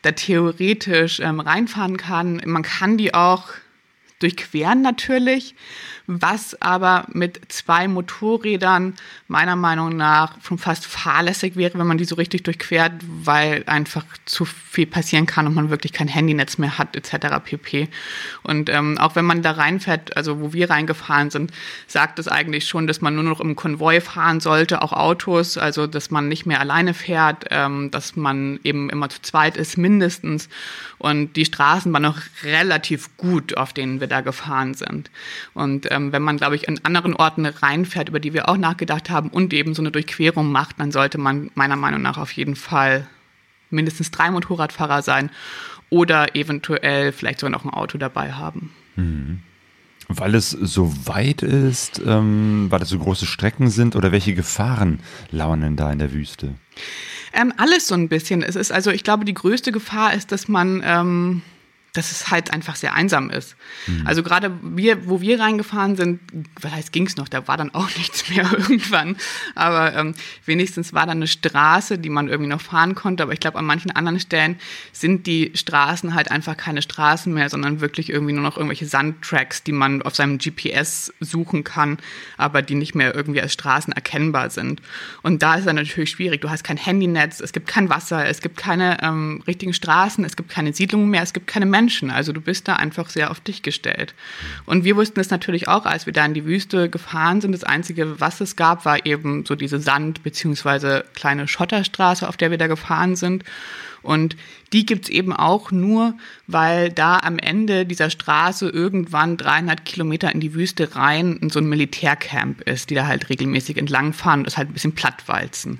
da theoretisch ähm, reinfahren kann. Man kann die auch durchqueren natürlich, was aber mit zwei Motorrädern meiner Meinung nach schon fast fahrlässig wäre, wenn man die so richtig durchquert, weil einfach zu viel passieren kann und man wirklich kein Handynetz mehr hat etc. pp. Und ähm, auch wenn man da reinfährt, also wo wir reingefahren sind, sagt es eigentlich schon, dass man nur noch im Konvoi fahren sollte, auch Autos, also dass man nicht mehr alleine fährt, ähm, dass man eben immer zu zweit ist mindestens. Und die Straßen waren noch relativ gut, auf denen wir da gefahren sind. Und ähm, wenn man, glaube ich, in anderen Orten reinfährt, über die wir auch nachgedacht haben und eben so eine Durchquerung macht, dann sollte man meiner Meinung nach auf jeden Fall mindestens drei Motorradfahrer sein oder eventuell vielleicht sogar noch ein Auto dabei haben.
Weil es so weit ist, ähm, weil es so große Strecken sind oder welche Gefahren lauern denn da in der Wüste?
Ähm, alles so ein bisschen. Es ist also, ich glaube, die größte Gefahr ist, dass man, ähm, dass es halt einfach sehr einsam ist. Also gerade wir, wo wir reingefahren sind, was heißt ging's noch? Da war dann auch nichts mehr irgendwann. Aber ähm, wenigstens war da eine Straße, die man irgendwie noch fahren konnte. Aber ich glaube, an manchen anderen Stellen sind die Straßen halt einfach keine Straßen mehr, sondern wirklich irgendwie nur noch irgendwelche Sandtracks, die man auf seinem GPS suchen kann, aber die nicht mehr irgendwie als Straßen erkennbar sind. Und da ist dann natürlich schwierig. Du hast kein Handynetz, es gibt kein Wasser, es gibt keine ähm, richtigen Straßen, es gibt keine Siedlungen mehr, es gibt keine Menschen. Also du bist da einfach sehr auf dich gestellt. Und wir wussten es natürlich auch, als wir da in die Wüste gefahren sind. Das Einzige, was es gab, war eben so diese Sand- beziehungsweise kleine Schotterstraße, auf der wir da gefahren sind. Und die gibt's eben auch nur, weil da am Ende dieser Straße irgendwann 300 Kilometer in die Wüste rein so ein Militärcamp ist, die da halt regelmäßig entlangfahren und das halt ein bisschen plattwalzen.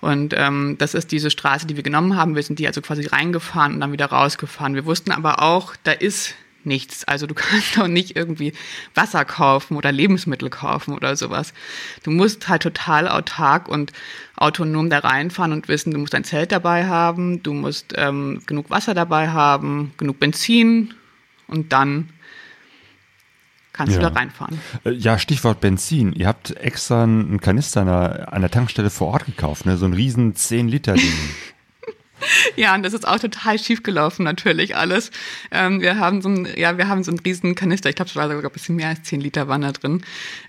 Und ähm, das ist diese Straße, die wir genommen haben. Wir sind die also quasi reingefahren und dann wieder rausgefahren. Wir wussten aber auch, da ist nichts. Also du kannst auch nicht irgendwie Wasser kaufen oder Lebensmittel kaufen oder sowas. Du musst halt total autark und autonom da reinfahren und wissen, du musst ein Zelt dabei haben, du musst ähm, genug Wasser dabei haben, genug Benzin und dann kannst ja. du da reinfahren.
Äh, ja, Stichwort Benzin. Ihr habt extra einen Kanister an der Tankstelle vor Ort gekauft, ne? so ein riesen 10-Liter-Ding.
Ja, und das ist auch total schief gelaufen, natürlich alles. Ähm, wir haben so ein, ja, wir haben so einen riesen Kanister, ich glaube, es war sogar ein bisschen mehr als 10 Liter waren drin,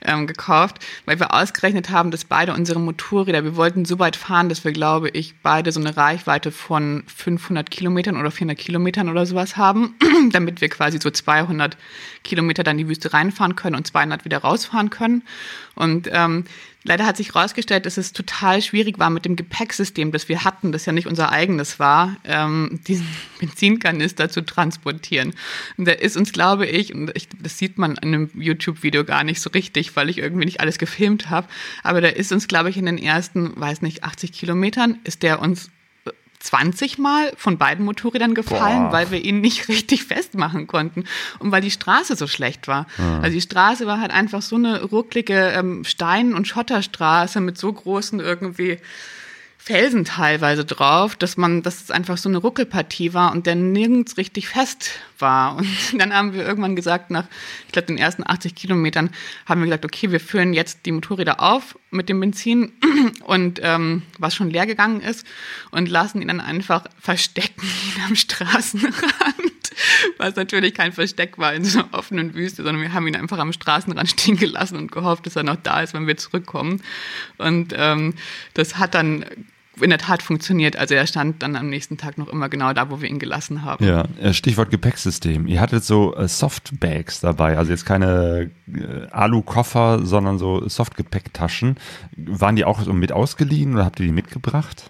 ähm, gekauft, weil wir ausgerechnet haben, dass beide unsere Motorräder, wir wollten so weit fahren, dass wir, glaube ich, beide so eine Reichweite von 500 Kilometern oder 400 Kilometern oder sowas haben, damit wir quasi so 200 Kilometer dann in die Wüste reinfahren können und 200 wieder rausfahren können. Und ähm, Leider hat sich herausgestellt, dass es total schwierig war mit dem Gepäcksystem, das wir hatten, das ja nicht unser eigenes war, ähm, diesen Benzinkanister zu transportieren. Und da ist uns, glaube ich, und ich, das sieht man in einem YouTube-Video gar nicht so richtig, weil ich irgendwie nicht alles gefilmt habe, aber da ist uns, glaube ich, in den ersten, weiß nicht, 80 Kilometern, ist der uns 20 Mal von beiden Motorrädern gefallen, Boah. weil wir ihn nicht richtig festmachen konnten und weil die Straße so schlecht war. Ja. Also die Straße war halt einfach so eine rucklige ähm, Stein- und Schotterstraße mit so großen irgendwie Felsen teilweise drauf, dass man, dass es einfach so eine Ruckelpartie war und der nirgends richtig fest war. Und dann haben wir irgendwann gesagt, nach, ich glaube, den ersten 80 Kilometern, haben wir gesagt, okay, wir führen jetzt die Motorräder auf mit dem Benzin und ähm, was schon leer gegangen ist und lassen ihn dann einfach verstecken am Straßenrand. Was natürlich kein Versteck war in so einer offenen Wüste, sondern wir haben ihn einfach am Straßenrand stehen gelassen und gehofft, dass er noch da ist, wenn wir zurückkommen. Und ähm, das hat dann in der Tat funktioniert. Also er stand dann am nächsten Tag noch immer genau da, wo wir ihn gelassen haben.
Ja, äh, Stichwort Gepäcksystem. Ihr hattet so äh, Softbags dabei, also jetzt keine äh, Alu-Koffer, sondern so Softgepäcktaschen. Waren die auch so mit ausgeliehen oder habt ihr die mitgebracht?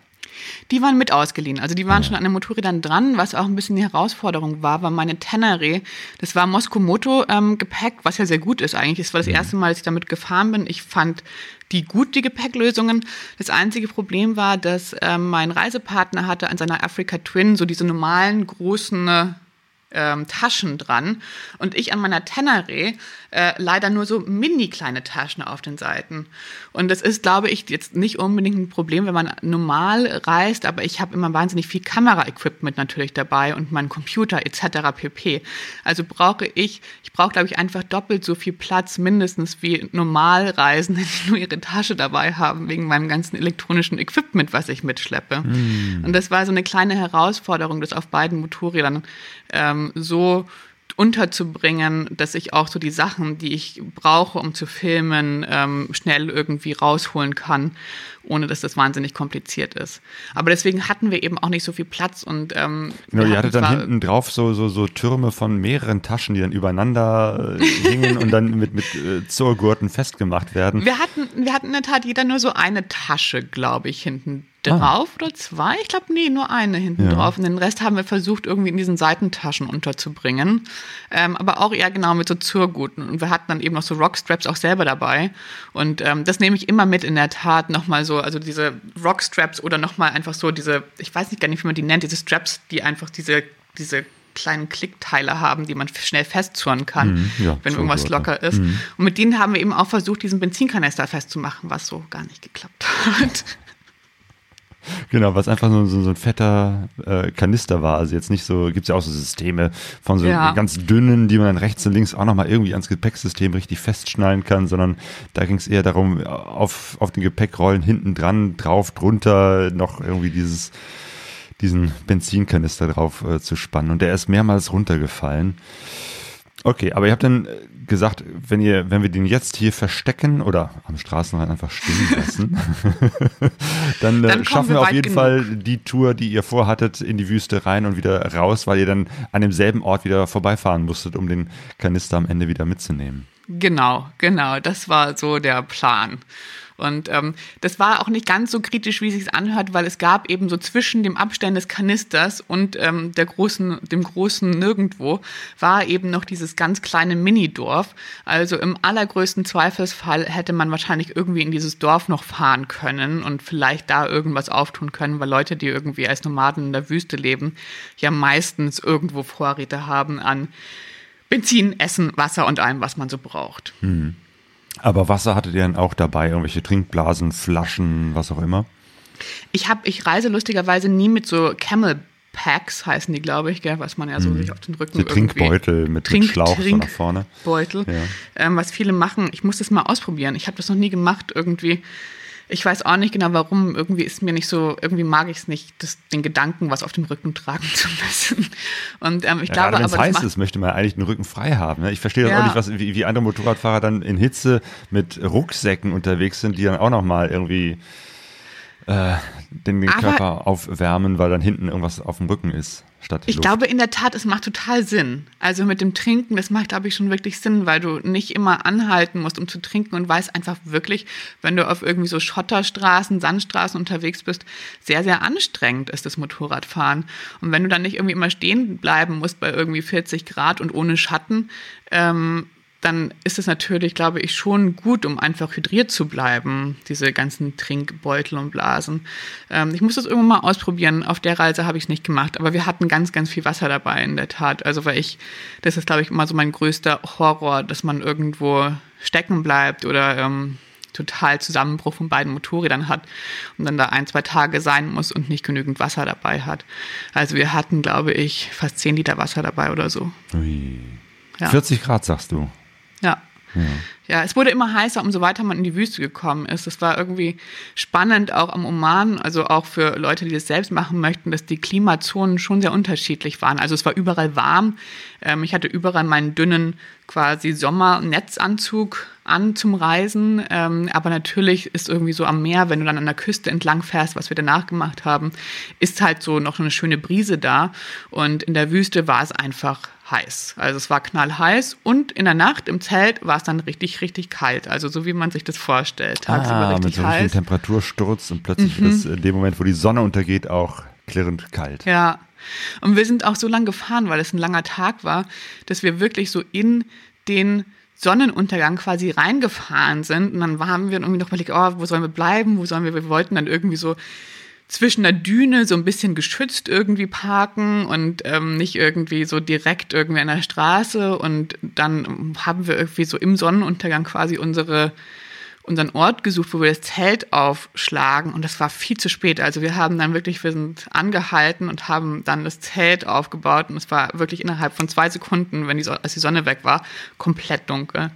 Die waren mit ausgeliehen. Also die waren ja. schon an den Motorrädern dran, was auch ein bisschen die Herausforderung war, war meine Tenere. Das war Moskomoto ähm, was ja sehr gut ist eigentlich. Es war das mhm. erste Mal, dass ich damit gefahren bin. Ich fand die gut, die Gepäcklösungen. Das einzige Problem war, dass ähm, mein Reisepartner hatte an seiner Africa Twin so diese normalen großen ähm, Taschen dran und ich an meiner Tenere äh, leider nur so mini kleine Taschen auf den Seiten. Und das ist, glaube ich, jetzt nicht unbedingt ein Problem, wenn man normal reist, aber ich habe immer wahnsinnig viel Kameraequipment natürlich dabei und meinen Computer etc. pp. Also brauche ich, ich brauche, glaube ich, einfach doppelt so viel Platz mindestens wie Normalreisende, die nur ihre Tasche dabei haben, wegen meinem ganzen elektronischen Equipment, was ich mitschleppe. Mm. Und das war so eine kleine Herausforderung, das auf beiden Motorrädern ähm, so unterzubringen, dass ich auch so die Sachen, die ich brauche, um zu filmen, ähm, schnell irgendwie rausholen kann, ohne dass das wahnsinnig kompliziert ist. Aber deswegen hatten wir eben auch nicht so viel Platz und ähm,
genau, ihr hattet dann hinten drauf so, so, so Türme von mehreren Taschen, die dann übereinander äh, hingen und dann mit, mit äh, Zurgurten festgemacht werden.
Wir hatten, wir hatten in der Tat jeder nur so eine Tasche, glaube ich, hinten drauf ah. oder zwei. Ich glaube, nee, nur eine hinten ja. drauf. Und den Rest haben wir versucht, irgendwie in diesen Seitentaschen unterzubringen. Ähm, aber auch eher genau mit so Zurguten. Und wir hatten dann eben noch so Rockstraps auch selber dabei. Und ähm, das nehme ich immer mit in der Tat nochmal so, also diese Rockstraps oder nochmal einfach so diese, ich weiß nicht gar nicht, wie man die nennt, diese Straps, die einfach diese, diese kleinen Klickteile haben, die man schnell festzurren kann, mhm, ja, wenn irgendwas locker ist. Mhm. Und mit denen haben wir eben auch versucht, diesen Benzinkanister festzumachen, was so gar nicht geklappt hat.
Genau, was einfach so, so, so ein fetter äh, Kanister war. Also jetzt nicht so, gibt es ja auch so Systeme von so ja. ganz dünnen, die man dann rechts und links auch nochmal irgendwie ans Gepäcksystem richtig festschnallen kann, sondern da ging es eher darum, auf, auf den Gepäckrollen hinten dran, drauf, drunter noch irgendwie dieses, diesen Benzinkanister drauf äh, zu spannen. Und der ist mehrmals runtergefallen. Okay, aber ihr habt dann äh, gesagt, wenn ihr, wenn wir den jetzt hier verstecken oder am Straßenrand einfach stehen lassen, dann, äh, dann schaffen wir, wir auf jeden genug. Fall die Tour, die ihr vorhattet, in die Wüste rein und wieder raus, weil ihr dann an demselben Ort wieder vorbeifahren musstet, um den Kanister am Ende wieder mitzunehmen.
Genau, genau, das war so der Plan. Und ähm, das war auch nicht ganz so kritisch, wie es sich anhört, weil es gab eben so zwischen dem Abstand des Kanisters und ähm, der großen, dem großen Nirgendwo war eben noch dieses ganz kleine Minidorf. Also im allergrößten Zweifelsfall hätte man wahrscheinlich irgendwie in dieses Dorf noch fahren können und vielleicht da irgendwas auftun können, weil Leute, die irgendwie als Nomaden in der Wüste leben, ja meistens irgendwo Vorräte haben an Benzin, Essen, Wasser und allem, was man so braucht.
Hm. Aber Wasser hattet ihr dann auch dabei? Irgendwelche Trinkblasen, Flaschen, was auch immer?
Ich habe, ich reise lustigerweise nie mit so Camel Packs heißen die, glaube ich, gell, was man ja so mhm. sich auf den Rücken
die Trinkbeutel mit, Trink, mit Schlauch Trink so nach vorne.
Beutel, ja. ähm, was viele machen. Ich muss das mal ausprobieren. Ich habe das noch nie gemacht irgendwie. Ich weiß auch nicht genau warum. Irgendwie ist mir nicht so, irgendwie mag ich es nicht, das, den Gedanken, was auf dem Rücken tragen zu müssen. Und ähm, ich ja, glaube,
aber. heißt es, möchte man eigentlich den Rücken frei haben. Ne? Ich verstehe das ja. auch nicht, was, wie, wie andere Motorradfahrer dann in Hitze mit Rucksäcken unterwegs sind, die dann auch nochmal irgendwie äh, den, den Körper aufwärmen, weil dann hinten irgendwas auf dem Rücken ist. Statt
ich
Luft.
glaube in der Tat, es macht total Sinn. Also mit dem Trinken, das macht, glaube ich, schon wirklich Sinn, weil du nicht immer anhalten musst, um zu trinken und weißt einfach wirklich, wenn du auf irgendwie so Schotterstraßen, Sandstraßen unterwegs bist, sehr, sehr anstrengend ist das Motorradfahren. Und wenn du dann nicht irgendwie immer stehen bleiben musst bei irgendwie 40 Grad und ohne Schatten, ähm, dann ist es natürlich, glaube ich, schon gut, um einfach hydriert zu bleiben, diese ganzen Trinkbeutel und Blasen. Ähm, ich muss das irgendwann mal ausprobieren. Auf der Reise habe ich es nicht gemacht, aber wir hatten ganz, ganz viel Wasser dabei in der Tat. Also weil ich, das ist, glaube ich, immer so mein größter Horror, dass man irgendwo stecken bleibt oder ähm, total Zusammenbruch von beiden Motorrädern hat und dann da ein, zwei Tage sein muss und nicht genügend Wasser dabei hat. Also wir hatten, glaube ich, fast zehn Liter Wasser dabei oder so.
Ui. Ja. 40 Grad, sagst du.
Ja. ja. Ja, es wurde immer heißer, umso weiter man in die Wüste gekommen ist. Es war irgendwie spannend, auch am Oman, also auch für Leute, die das selbst machen möchten, dass die Klimazonen schon sehr unterschiedlich waren. Also es war überall warm. Ähm, ich hatte überall meinen dünnen quasi Sommernetzanzug an zum Reisen. Ähm, aber natürlich ist irgendwie so am Meer, wenn du dann an der Küste entlang fährst, was wir danach gemacht haben, ist halt so noch eine schöne Brise da. Und in der Wüste war es einfach heiß. Also es war knallheiß und in der Nacht im Zelt war es dann richtig richtig, kalt. Also so wie man sich das vorstellt.
Tagsüber ah, richtig mit so einem Temperatursturz und plötzlich mhm. wird es in dem Moment, wo die Sonne untergeht, auch klirrend kalt.
Ja. Und wir sind auch so lang gefahren, weil es ein langer Tag war, dass wir wirklich so in den Sonnenuntergang quasi reingefahren sind. Und dann haben wir irgendwie noch überlegt, oh, wo sollen wir bleiben? Wo sollen wir? Wir wollten dann irgendwie so zwischen der Düne so ein bisschen geschützt irgendwie parken und ähm, nicht irgendwie so direkt irgendwie an der Straße. Und dann haben wir irgendwie so im Sonnenuntergang quasi unsere unseren Ort gesucht, wo wir das Zelt aufschlagen und das war viel zu spät. Also wir haben dann wirklich, wir sind angehalten und haben dann das Zelt aufgebaut und es war wirklich innerhalb von zwei Sekunden, wenn die, als die Sonne weg war, komplett dunkel.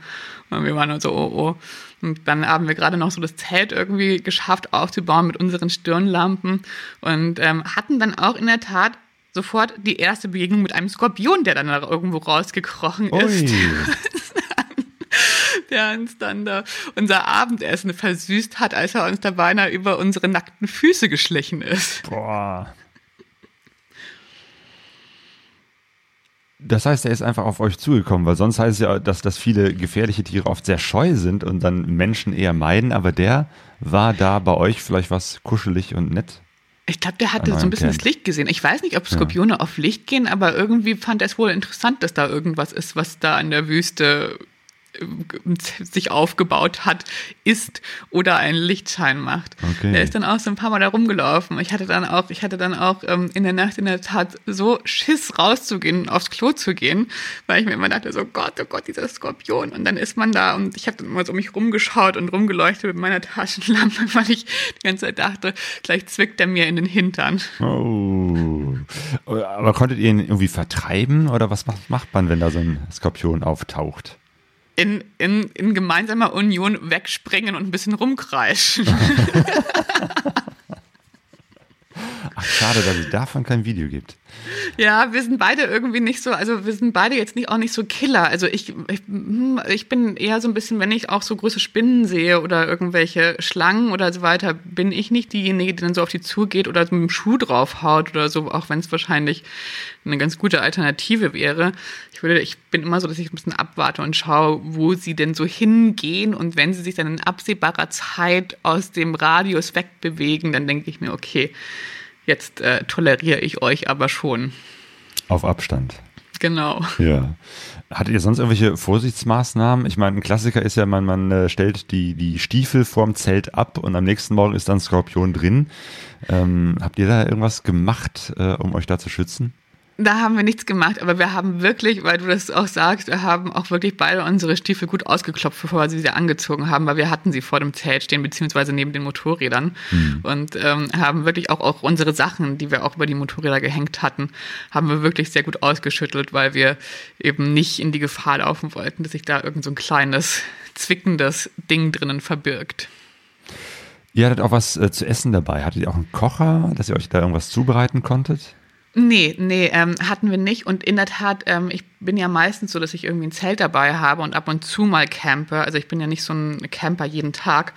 Und wir waren nur so, oh, oh. Und dann haben wir gerade noch so das Zelt irgendwie geschafft aufzubauen mit unseren Stirnlampen und ähm, hatten dann auch in der Tat sofort die erste Begegnung mit einem Skorpion, der dann da irgendwo rausgekrochen ist. der uns dann da unser Abendessen versüßt hat, als er uns da beinahe über unsere nackten Füße geschlichen ist.
Boah. Das heißt, er ist einfach auf euch zugekommen, weil sonst heißt es ja, dass, dass viele gefährliche Tiere oft sehr scheu sind und dann Menschen eher meiden, aber der war da bei euch vielleicht was kuschelig und nett.
Ich glaube, der hatte so ein bisschen Camp. das Licht gesehen. Ich weiß nicht, ob Skorpione ja. auf Licht gehen, aber irgendwie fand er es wohl interessant, dass da irgendwas ist, was da in der Wüste sich aufgebaut hat, ist oder einen Lichtschein macht. Okay. Der ist dann auch so ein paar Mal da rumgelaufen. Ich hatte dann auch, ich hatte dann auch ähm, in der Nacht in der Tat so Schiss rauszugehen, aufs Klo zu gehen, weil ich mir immer dachte, so Gott, oh Gott, dieser Skorpion. Und dann ist man da und ich habe dann immer so mich rumgeschaut und rumgeleuchtet mit meiner Taschenlampe, weil ich die ganze Zeit dachte, gleich zwickt er mir in den Hintern.
Oh. Aber konntet ihr ihn irgendwie vertreiben oder was macht man, wenn da so ein Skorpion auftaucht?
In, in, in gemeinsamer Union wegspringen und ein bisschen rumkreischen.
Ach, schade, dass es davon kein Video gibt.
Ja, wir sind beide irgendwie nicht so, also wir sind beide jetzt nicht auch nicht so Killer. Also ich, ich, hm, ich bin eher so ein bisschen, wenn ich auch so große Spinnen sehe oder irgendwelche Schlangen oder so weiter, bin ich nicht diejenige, die dann so auf die zugeht oder mit dem Schuh draufhaut oder so, auch wenn es wahrscheinlich eine ganz gute Alternative wäre. Ich würde, ich bin immer so, dass ich ein bisschen abwarte und schaue, wo sie denn so hingehen und wenn sie sich dann in absehbarer Zeit aus dem Radius wegbewegen, dann denke ich mir, okay, Jetzt äh, toleriere ich euch aber schon.
Auf Abstand.
Genau.
Ja. Hattet ihr sonst irgendwelche Vorsichtsmaßnahmen? Ich meine, ein Klassiker ist ja, man, man äh, stellt die, die Stiefel vorm Zelt ab und am nächsten Morgen ist dann Skorpion drin. Ähm, habt ihr da irgendwas gemacht, äh, um euch da zu schützen?
Da haben wir nichts gemacht, aber wir haben wirklich, weil du das auch sagst, wir haben auch wirklich beide unsere Stiefel gut ausgeklopft, bevor wir sie angezogen haben, weil wir hatten sie vor dem Zelt stehen, beziehungsweise neben den Motorrädern mhm. und ähm, haben wirklich auch, auch unsere Sachen, die wir auch über die Motorräder gehängt hatten, haben wir wirklich sehr gut ausgeschüttelt, weil wir eben nicht in die Gefahr laufen wollten, dass sich da irgend so ein kleines, zwickendes Ding drinnen verbirgt.
Ihr hattet auch was äh, zu essen dabei. Hattet ihr auch einen Kocher, dass ihr euch da irgendwas zubereiten konntet?
Nee, nee, ähm, hatten wir nicht. Und in der Tat, ähm, ich bin ja meistens so, dass ich irgendwie ein Zelt dabei habe und ab und zu mal campe. Also ich bin ja nicht so ein Camper jeden Tag.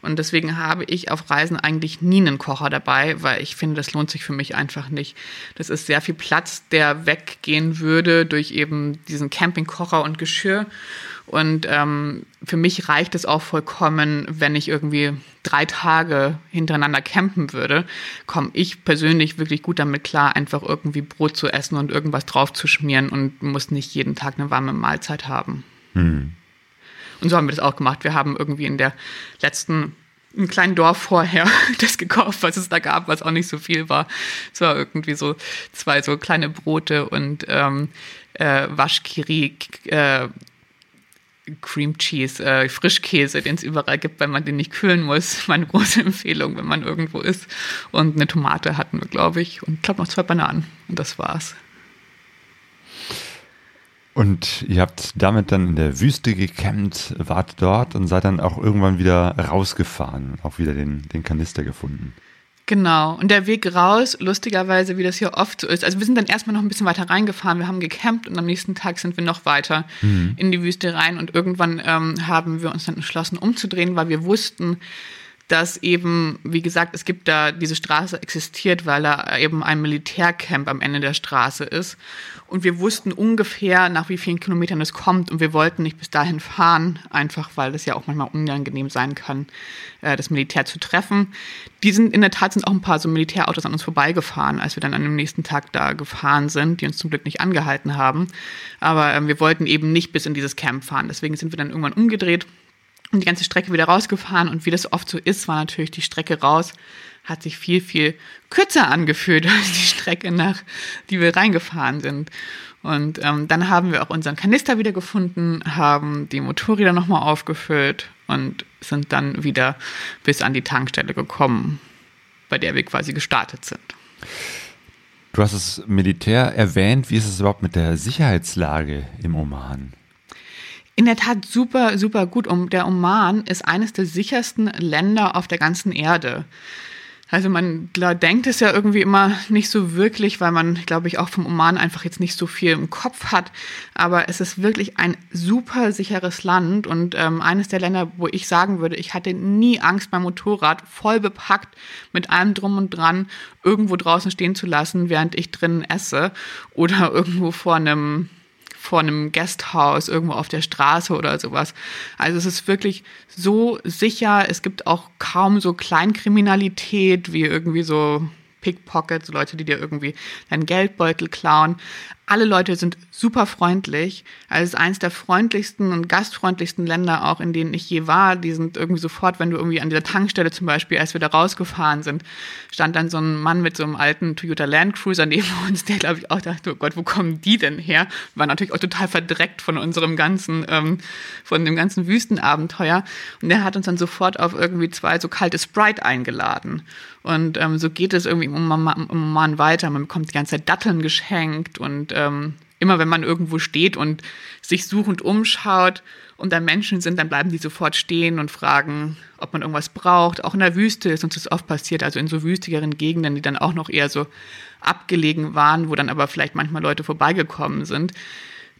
Und deswegen habe ich auf Reisen eigentlich nie einen Kocher dabei, weil ich finde, das lohnt sich für mich einfach nicht. Das ist sehr viel Platz, der weggehen würde durch eben diesen Campingkocher und Geschirr. Und ähm, für mich reicht es auch vollkommen, wenn ich irgendwie drei Tage hintereinander campen würde, komme ich persönlich wirklich gut damit klar, einfach irgendwie Brot zu essen und irgendwas drauf zu schmieren und muss nicht jeden Tag eine warme Mahlzeit haben. Hm. Und so haben wir das auch gemacht. Wir haben irgendwie in der letzten im kleinen Dorf vorher das gekauft, was es da gab, was auch nicht so viel war. Es war irgendwie so zwei so kleine Brote und ähm, äh, Waschkiri, äh, Cream Cheese, äh, Frischkäse, den es überall gibt, weil man den nicht kühlen muss. Meine große Empfehlung, wenn man irgendwo ist. Und eine Tomate hatten wir, glaube ich. Und ich glaube noch zwei Bananen. Und das war's.
Und ihr habt damit dann in der Wüste gecampt, wart dort und seid dann auch irgendwann wieder rausgefahren, auch wieder den, den Kanister gefunden.
Genau. Und der Weg raus, lustigerweise, wie das hier oft so ist. Also wir sind dann erstmal noch ein bisschen weiter reingefahren. Wir haben gecampt und am nächsten Tag sind wir noch weiter mhm. in die Wüste rein. Und irgendwann ähm, haben wir uns dann entschlossen, umzudrehen, weil wir wussten, dass eben, wie gesagt, es gibt da, diese Straße existiert, weil da eben ein Militärcamp am Ende der Straße ist. Und wir wussten ungefähr, nach wie vielen Kilometern es kommt. Und wir wollten nicht bis dahin fahren, einfach weil es ja auch manchmal unangenehm sein kann, äh, das Militär zu treffen. Die sind, in der Tat sind auch ein paar so Militärautos an uns vorbeigefahren, als wir dann an dem nächsten Tag da gefahren sind, die uns zum Glück nicht angehalten haben. Aber ähm, wir wollten eben nicht bis in dieses Camp fahren. Deswegen sind wir dann irgendwann umgedreht und die ganze Strecke wieder rausgefahren. Und wie das oft so ist, war natürlich die Strecke raus, hat sich viel, viel kürzer angefühlt als die Strecke nach, die wir reingefahren sind. Und ähm, dann haben wir auch unseren Kanister wieder gefunden, haben die Motorräder nochmal aufgefüllt und sind dann wieder bis an die Tankstelle gekommen, bei der wir quasi gestartet sind.
Du hast das Militär erwähnt. Wie ist es überhaupt mit der Sicherheitslage im Oman?
In der Tat super, super gut. Der Oman ist eines der sichersten Länder auf der ganzen Erde. Also man denkt es ja irgendwie immer nicht so wirklich, weil man, glaube ich, auch vom Oman einfach jetzt nicht so viel im Kopf hat. Aber es ist wirklich ein super sicheres Land und ähm, eines der Länder, wo ich sagen würde, ich hatte nie Angst beim Motorrad, voll bepackt mit allem drum und dran, irgendwo draußen stehen zu lassen, während ich drinnen esse oder irgendwo vor einem vor einem Guesthouse irgendwo auf der Straße oder sowas. Also es ist wirklich so sicher. Es gibt auch kaum so Kleinkriminalität wie irgendwie so Pickpockets, Leute, die dir irgendwie deinen Geldbeutel klauen. Alle Leute sind super freundlich. Also es ist eines der freundlichsten und gastfreundlichsten Länder auch, in denen ich je war. Die sind irgendwie sofort, wenn du irgendwie an dieser Tankstelle zum Beispiel, als wir da rausgefahren sind, stand dann so ein Mann mit so einem alten Toyota Land Cruiser neben uns, der glaube ich auch dachte, oh Gott, wo kommen die denn her? War natürlich auch total verdreckt von unserem ganzen, ähm, von dem ganzen Wüstenabenteuer. Und der hat uns dann sofort auf irgendwie zwei so kalte Sprite eingeladen. Und ähm, so geht es irgendwie im Oman weiter. Man bekommt die ganze Zeit Datteln geschenkt und ähm, immer wenn man irgendwo steht und sich suchend umschaut und da Menschen sind, dann bleiben die sofort stehen und fragen, ob man irgendwas braucht. Auch in der Wüste ist uns das oft passiert, also in so wüstigeren Gegenden, die dann auch noch eher so abgelegen waren, wo dann aber vielleicht manchmal Leute vorbeigekommen sind.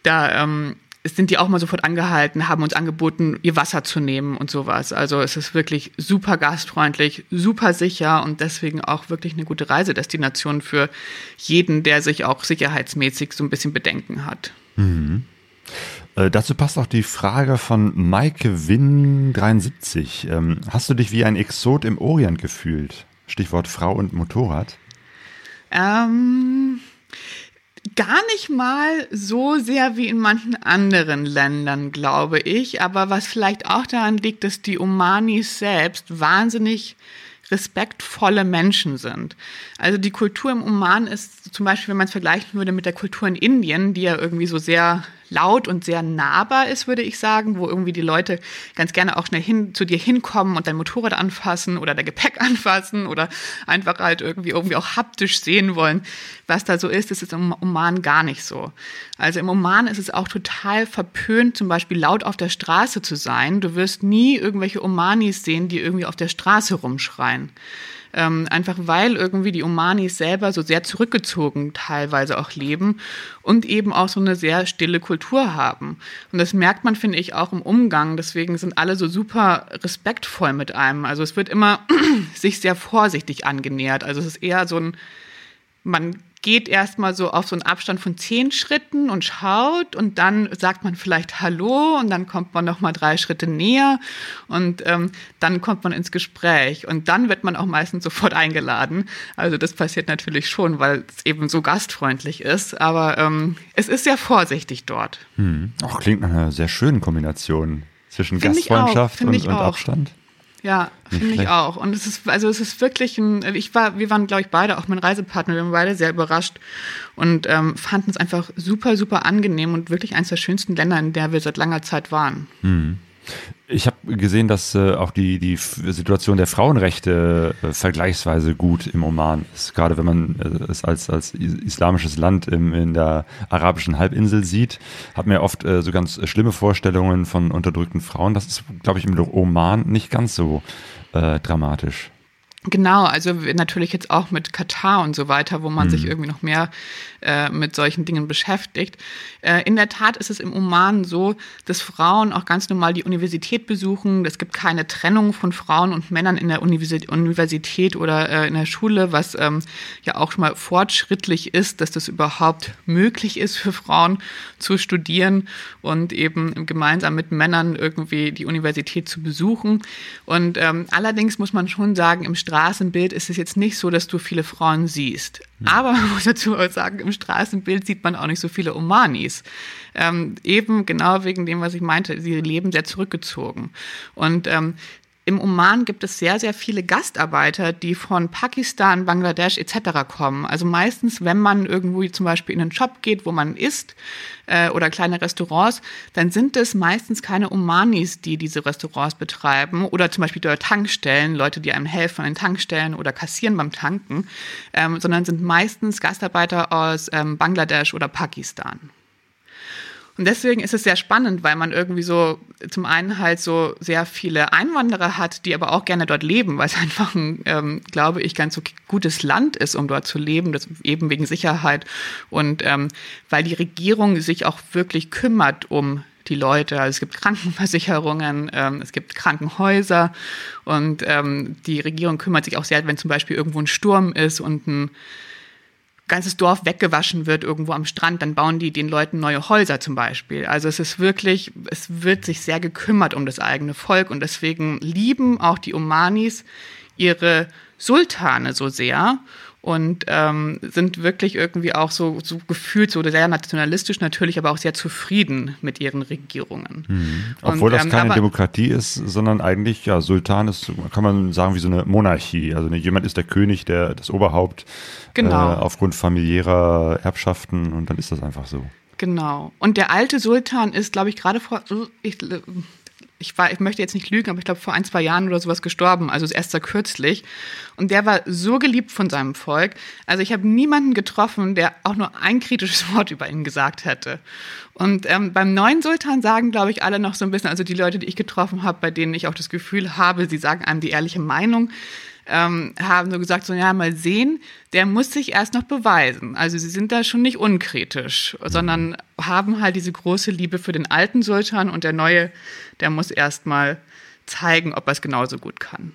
Da ähm, sind die auch mal sofort angehalten, haben uns angeboten, ihr Wasser zu nehmen und sowas. Also es ist wirklich super gastfreundlich, super sicher und deswegen auch wirklich eine gute Reisedestination für jeden, der sich auch sicherheitsmäßig so ein bisschen Bedenken hat.
Mhm. Äh, dazu passt auch die Frage von Maike Winn 73. Ähm, hast du dich wie ein Exot im Orient gefühlt? Stichwort Frau und Motorrad.
Ähm, Gar nicht mal so sehr wie in manchen anderen Ländern, glaube ich. Aber was vielleicht auch daran liegt, dass die Omanis selbst wahnsinnig respektvolle Menschen sind. Also die Kultur im Oman ist zum Beispiel, wenn man es vergleichen würde mit der Kultur in Indien, die ja irgendwie so sehr laut und sehr nahbar ist, würde ich sagen, wo irgendwie die Leute ganz gerne auch schnell hin zu dir hinkommen und dein Motorrad anfassen oder dein Gepäck anfassen oder einfach halt irgendwie irgendwie auch haptisch sehen wollen, was da so ist. Das ist im Oman gar nicht so. Also im Oman ist es auch total verpönt, zum Beispiel laut auf der Straße zu sein. Du wirst nie irgendwelche Omanis sehen, die irgendwie auf der Straße rumschreien. Ähm, einfach weil irgendwie die Omanis selber so sehr zurückgezogen teilweise auch leben und eben auch so eine sehr stille Kultur haben. Und das merkt man, finde ich, auch im Umgang. Deswegen sind alle so super respektvoll mit einem. Also es wird immer sich sehr vorsichtig angenähert. Also es ist eher so ein, man geht erstmal so auf so einen Abstand von zehn Schritten und schaut und dann sagt man vielleicht Hallo und dann kommt man noch mal drei Schritte näher und ähm, dann kommt man ins Gespräch und dann wird man auch meistens sofort eingeladen. Also das passiert natürlich schon, weil es eben so gastfreundlich ist, aber ähm, es ist sehr vorsichtig dort.
Hm. Auch klingt nach einer sehr schönen Kombination zwischen Find Gastfreundschaft und, und Abstand.
Ja, finde ich auch. Und es ist, also es ist wirklich ein, ich war, wir waren, glaube ich, beide, auch mein Reisepartner, wir waren beide sehr überrascht und ähm, fanden es einfach super, super angenehm und wirklich eines der schönsten Länder, in der wir seit langer Zeit waren.
Hm. Ich habe gesehen, dass äh, auch die, die Situation der Frauenrechte äh, vergleichsweise gut im Oman ist, gerade wenn man äh, es als, als islamisches Land im, in der arabischen Halbinsel sieht, hat man ja oft äh, so ganz schlimme Vorstellungen von unterdrückten Frauen. Das ist, glaube ich, im Oman nicht ganz so äh, dramatisch.
Genau, also natürlich jetzt auch mit Katar und so weiter, wo man mhm. sich irgendwie noch mehr äh, mit solchen Dingen beschäftigt. Äh, in der Tat ist es im Oman so, dass Frauen auch ganz normal die Universität besuchen. Es gibt keine Trennung von Frauen und Männern in der Universität oder äh, in der Schule, was ähm, ja auch schon mal fortschrittlich ist, dass das überhaupt möglich ist für Frauen zu studieren und eben gemeinsam mit Männern irgendwie die Universität zu besuchen. Und ähm, allerdings muss man schon sagen, im Straßenbild ist es jetzt nicht so, dass du viele Frauen siehst. Hm. Aber man muss dazu auch sagen, im Straßenbild sieht man auch nicht so viele Omanis. Ähm, eben genau wegen dem, was ich meinte, sie leben sehr zurückgezogen. Und ähm, im Oman gibt es sehr, sehr viele Gastarbeiter, die von Pakistan, Bangladesch etc. kommen. Also meistens, wenn man irgendwo zum Beispiel in einen Shop geht, wo man isst äh, oder kleine Restaurants, dann sind es meistens keine Omanis, die diese Restaurants betreiben oder zum Beispiel dort Tankstellen, Leute, die einem helfen an den Tankstellen oder kassieren beim Tanken, ähm, sondern sind meistens Gastarbeiter aus ähm, Bangladesch oder Pakistan. Und deswegen ist es sehr spannend, weil man irgendwie so zum einen halt so sehr viele Einwanderer hat, die aber auch gerne dort leben, weil es einfach ein, ähm, glaube ich, ganz so gutes Land ist, um dort zu leben, das eben wegen Sicherheit und ähm, weil die Regierung sich auch wirklich kümmert um die Leute. Also es gibt Krankenversicherungen, ähm, es gibt Krankenhäuser und ähm, die Regierung kümmert sich auch sehr, wenn zum Beispiel irgendwo ein Sturm ist und ein ganzes Dorf weggewaschen wird irgendwo am Strand, dann bauen die den Leuten neue Häuser zum Beispiel. Also es ist wirklich, es wird sich sehr gekümmert um das eigene Volk und deswegen lieben auch die Omanis ihre Sultane so sehr und ähm, sind wirklich irgendwie auch so, so gefühlt so sehr nationalistisch natürlich, aber auch sehr zufrieden mit ihren Regierungen.
Mhm. Obwohl und, das ähm, keine Demokratie ist, sondern eigentlich, ja, Sultan ist, kann man sagen, wie so eine Monarchie. Also jemand ist der König, der das Oberhaupt genau. äh, aufgrund familiärer Erbschaften und dann ist das einfach so.
Genau. Und der alte Sultan ist, glaube ich, gerade vor, ich, ich, war, ich möchte jetzt nicht lügen, aber ich glaube vor ein, zwei Jahren oder sowas gestorben, also erst sehr kürzlich. Und der war so geliebt von seinem Volk. Also ich habe niemanden getroffen, der auch nur ein kritisches Wort über ihn gesagt hätte. Und ähm, beim neuen Sultan sagen, glaube ich, alle noch so ein bisschen, also die Leute, die ich getroffen habe, bei denen ich auch das Gefühl habe, sie sagen einem die ehrliche Meinung ähm, haben so gesagt, so ja, mal sehen, der muss sich erst noch beweisen. Also sie sind da schon nicht unkritisch, sondern haben halt diese große Liebe für den alten Sultan und der neue, der muss erst mal zeigen, ob er es genauso gut kann.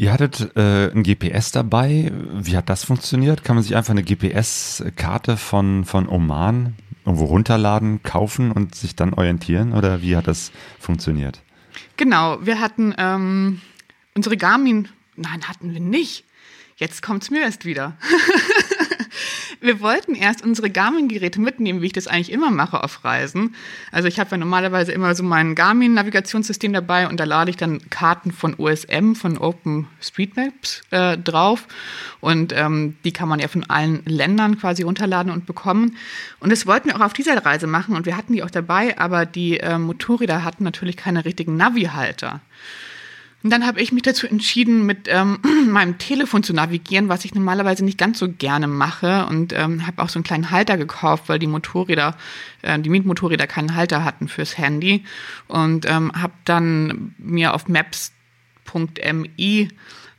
Ihr hattet äh, ein GPS dabei. Wie hat das funktioniert? Kann man sich einfach eine GPS-Karte von, von Oman irgendwo runterladen, kaufen und sich dann orientieren? Oder wie hat das funktioniert?
Genau, wir hatten ähm, Unsere Garmin, nein, hatten wir nicht. Jetzt kommt es mir erst wieder. wir wollten erst unsere Garmin-Geräte mitnehmen, wie ich das eigentlich immer mache auf Reisen. Also ich habe ja normalerweise immer so mein Garmin-Navigationssystem dabei und da lade ich dann Karten von OSM, von Open Street Maps äh, drauf. Und ähm, die kann man ja von allen Ländern quasi runterladen und bekommen. Und das wollten wir auch auf dieser Reise machen und wir hatten die auch dabei, aber die äh, Motorräder hatten natürlich keine richtigen Navi-Halter. Und dann habe ich mich dazu entschieden, mit ähm, meinem Telefon zu navigieren, was ich normalerweise nicht ganz so gerne mache. Und ähm, habe auch so einen kleinen Halter gekauft, weil die Motorräder, äh, die Mietmotorräder keinen Halter hatten fürs Handy. Und ähm, habe dann mir auf maps.mi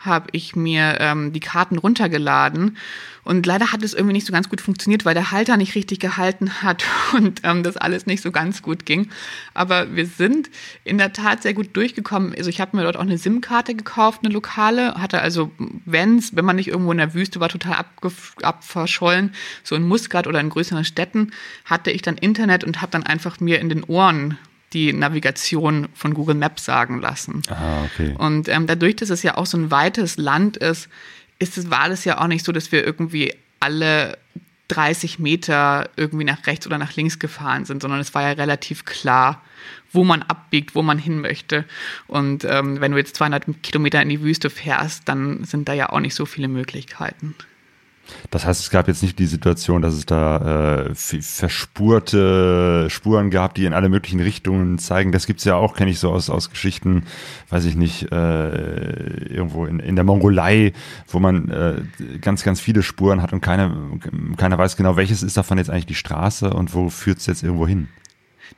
habe ich mir ähm, die Karten runtergeladen. Und leider hat es irgendwie nicht so ganz gut funktioniert, weil der Halter nicht richtig gehalten hat und ähm, das alles nicht so ganz gut ging. Aber wir sind in der Tat sehr gut durchgekommen. Also ich habe mir dort auch eine SIM-Karte gekauft, eine lokale, hatte also, wenn's, wenn man nicht irgendwo in der Wüste war, total abverschollen, so in Muscat oder in größeren Städten, hatte ich dann Internet und habe dann einfach mir in den Ohren die Navigation von Google Maps sagen lassen.
Ah, okay.
Und ähm, dadurch, dass es ja auch so ein weites Land ist, ist es, war das ja auch nicht so, dass wir irgendwie alle 30 Meter irgendwie nach rechts oder nach links gefahren sind, sondern es war ja relativ klar, wo man abbiegt, wo man hin möchte. Und ähm, wenn du jetzt 200 Kilometer in die Wüste fährst, dann sind da ja auch nicht so viele Möglichkeiten.
Das heißt, es gab jetzt nicht die Situation, dass es da äh, verspurte Spuren gab, die in alle möglichen Richtungen zeigen. Das gibt's ja auch, kenne ich so aus, aus Geschichten, weiß ich nicht, äh, irgendwo in, in der Mongolei, wo man äh, ganz, ganz viele Spuren hat und keiner, keiner weiß genau, welches ist davon jetzt eigentlich die Straße und wo führt's jetzt irgendwo hin.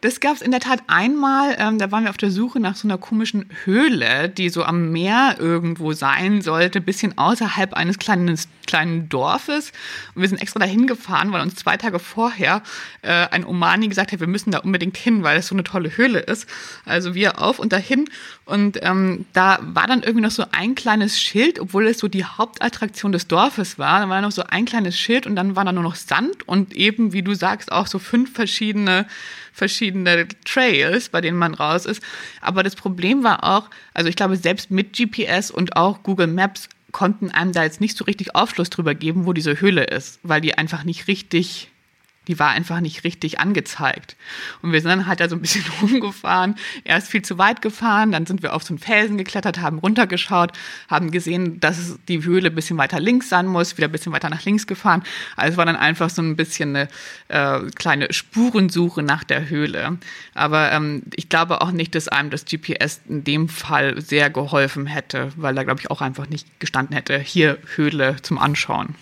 Das gab es in der Tat einmal. Ähm, da waren wir auf der Suche nach so einer komischen Höhle, die so am Meer irgendwo sein sollte, bisschen außerhalb eines kleinen, kleinen Dorfes. Und wir sind extra dahin gefahren, weil uns zwei Tage vorher äh, ein Omani gesagt hat, wir müssen da unbedingt hin, weil es so eine tolle Höhle ist. Also wir auf und dahin. Und ähm, da war dann irgendwie noch so ein kleines Schild, obwohl es so die Hauptattraktion des Dorfes war. Da war noch so ein kleines Schild und dann war da nur noch Sand und eben, wie du sagst, auch so fünf verschiedene verschiedene Trails, bei denen man raus ist. Aber das Problem war auch, also ich glaube, selbst mit GPS und auch Google Maps konnten einem da jetzt nicht so richtig Aufschluss drüber geben, wo diese Höhle ist, weil die einfach nicht richtig die war einfach nicht richtig angezeigt. Und wir sind dann halt da so ein bisschen rumgefahren, erst viel zu weit gefahren, dann sind wir auf so einen Felsen geklettert, haben runtergeschaut, haben gesehen, dass die Höhle ein bisschen weiter links sein muss, wieder ein bisschen weiter nach links gefahren. Also es war dann einfach so ein bisschen eine äh, kleine Spurensuche nach der Höhle. Aber ähm, ich glaube auch nicht, dass einem das GPS in dem Fall sehr geholfen hätte, weil da, glaube ich, auch einfach nicht gestanden hätte, hier Höhle zum Anschauen.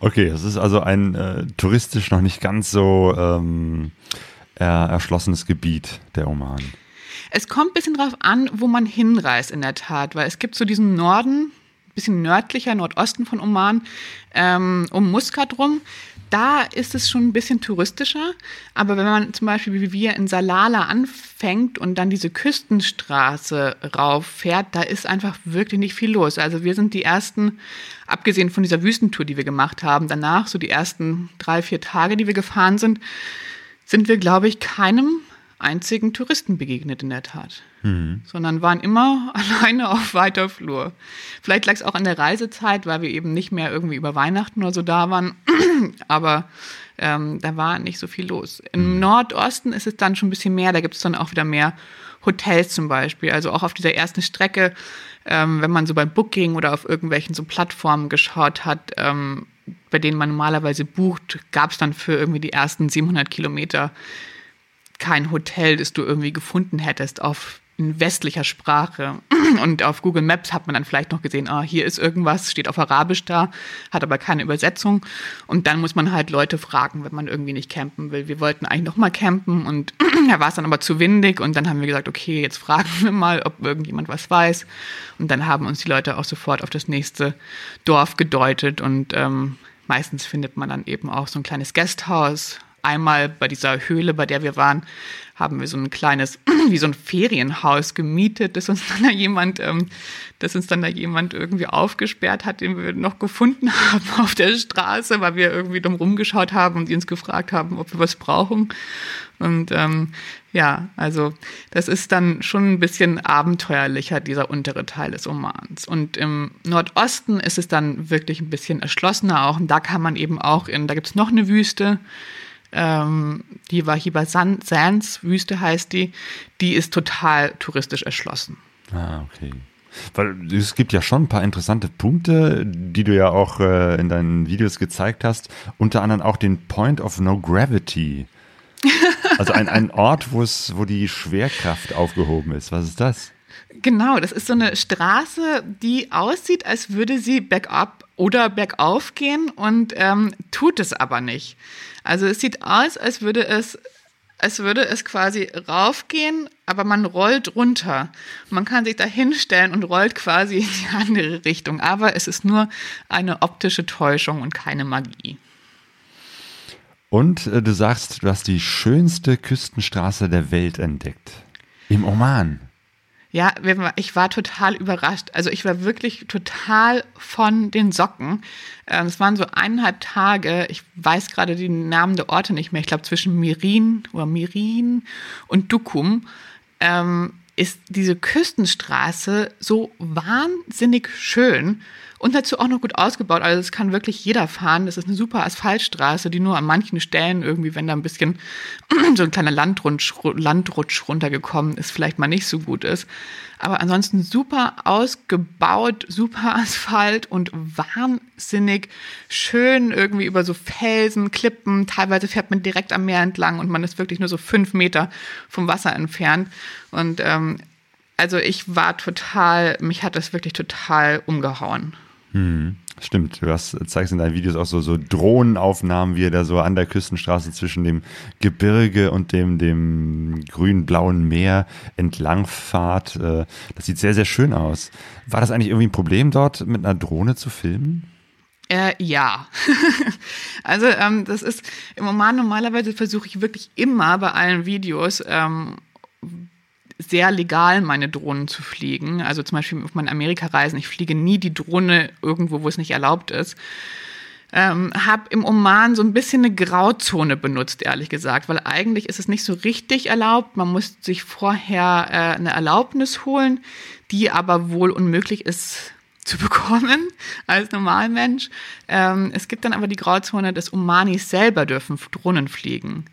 Okay, es ist also ein äh, touristisch noch nicht ganz so ähm, erschlossenes Gebiet, der Oman.
Es kommt ein bisschen drauf an, wo man hinreist in der Tat, weil es gibt so diesen Norden, bisschen nördlicher, Nordosten von Oman, ähm, um Muscat rum. Da ist es schon ein bisschen touristischer, aber wenn man zum Beispiel wie wir in Salala anfängt und dann diese Küstenstraße rauffährt, da ist einfach wirklich nicht viel los. Also wir sind die ersten, abgesehen von dieser Wüstentour, die wir gemacht haben, danach so die ersten drei, vier Tage, die wir gefahren sind, sind wir, glaube ich, keinem einzigen Touristen begegnet in der Tat, mhm. sondern waren immer alleine auf weiter Flur. Vielleicht lag es auch an der Reisezeit, weil wir eben nicht mehr irgendwie über Weihnachten oder so da waren, aber ähm, da war nicht so viel los. Im mhm. Nordosten ist es dann schon ein bisschen mehr, da gibt es dann auch wieder mehr Hotels zum Beispiel. Also auch auf dieser ersten Strecke, ähm, wenn man so beim Booking oder auf irgendwelchen so Plattformen geschaut hat, ähm, bei denen man normalerweise bucht, gab es dann für irgendwie die ersten 700 Kilometer kein Hotel, das du irgendwie gefunden hättest auf in westlicher Sprache. Und auf Google Maps hat man dann vielleicht noch gesehen, ah, hier ist irgendwas, steht auf Arabisch da, hat aber keine Übersetzung. Und dann muss man halt Leute fragen, wenn man irgendwie nicht campen will. Wir wollten eigentlich noch mal campen und da war es dann aber zu windig und dann haben wir gesagt, okay, jetzt fragen wir mal, ob irgendjemand was weiß. Und dann haben uns die Leute auch sofort auf das nächste Dorf gedeutet und ähm, meistens findet man dann eben auch so ein kleines Gasthaus. Einmal bei dieser Höhle, bei der wir waren, haben wir so ein kleines, wie so ein Ferienhaus gemietet, das uns dann da jemand, ähm, dass uns dann da jemand irgendwie aufgesperrt hat, den wir noch gefunden haben auf der Straße, weil wir irgendwie dumm rumgeschaut haben und uns gefragt haben, ob wir was brauchen. Und ähm, ja, also das ist dann schon ein bisschen abenteuerlicher, dieser untere Teil des Omans. Und im Nordosten ist es dann wirklich ein bisschen erschlossener auch. Und da kann man eben auch in, da gibt es noch eine Wüste, ähm, die Wahiba Sands Wüste heißt die, die ist total touristisch erschlossen.
Ah, okay. Weil es gibt ja schon ein paar interessante Punkte, die du ja auch äh, in deinen Videos gezeigt hast. Unter anderem auch den Point of No Gravity. Also ein, ein Ort, wo wo die Schwerkraft aufgehoben ist. Was ist das?
Genau, das ist so eine Straße, die aussieht, als würde sie bergab oder bergauf gehen und ähm, tut es aber nicht. Also es sieht aus, als würde es als würde es quasi raufgehen, aber man rollt runter. Man kann sich da hinstellen und rollt quasi in die andere Richtung. Aber es ist nur eine optische Täuschung und keine Magie.
Und äh, du sagst, du hast die schönste Küstenstraße der Welt entdeckt. Im Oman.
Ja, ich war total überrascht. Also ich war wirklich total von den Socken. Ähm, es waren so eineinhalb Tage, ich weiß gerade die Namen der Orte nicht mehr, ich glaube zwischen Mirin oder Mirin und Dukum, ähm, ist diese Küstenstraße so wahnsinnig schön und dazu auch noch gut ausgebaut. Also es kann wirklich jeder fahren. Das ist eine super Asphaltstraße, die nur an manchen Stellen irgendwie, wenn da ein bisschen so ein kleiner Landrutsch, Landrutsch runtergekommen ist, vielleicht mal nicht so gut ist. Aber ansonsten super ausgebaut, super Asphalt und wahnsinnig schön irgendwie über so Felsen, Klippen. Teilweise fährt man direkt am Meer entlang und man ist wirklich nur so fünf Meter vom Wasser entfernt. Und ähm, also ich war total, mich hat das wirklich total umgehauen.
Hm, stimmt, du hast, zeigst in deinen Videos auch so, so Drohnenaufnahmen, wie er da so an der Küstenstraße zwischen dem Gebirge und dem, dem grün-blauen Meer entlangfahrt. Äh, das sieht sehr, sehr schön aus. War das eigentlich irgendwie ein Problem dort, mit einer Drohne zu filmen?
Äh, ja. also ähm, das ist im Moment normalerweise versuche ich wirklich immer bei allen Videos ähm, sehr legal, meine Drohnen zu fliegen. Also zum Beispiel auf meinen Amerika-Reisen. Ich fliege nie die Drohne irgendwo, wo es nicht erlaubt ist. Ähm, habe im Oman so ein bisschen eine Grauzone benutzt, ehrlich gesagt, weil eigentlich ist es nicht so richtig erlaubt. Man muss sich vorher äh, eine Erlaubnis holen, die aber wohl unmöglich ist zu bekommen als Normalmensch. Ähm, es gibt dann aber die Grauzone des Omanis selber dürfen Drohnen fliegen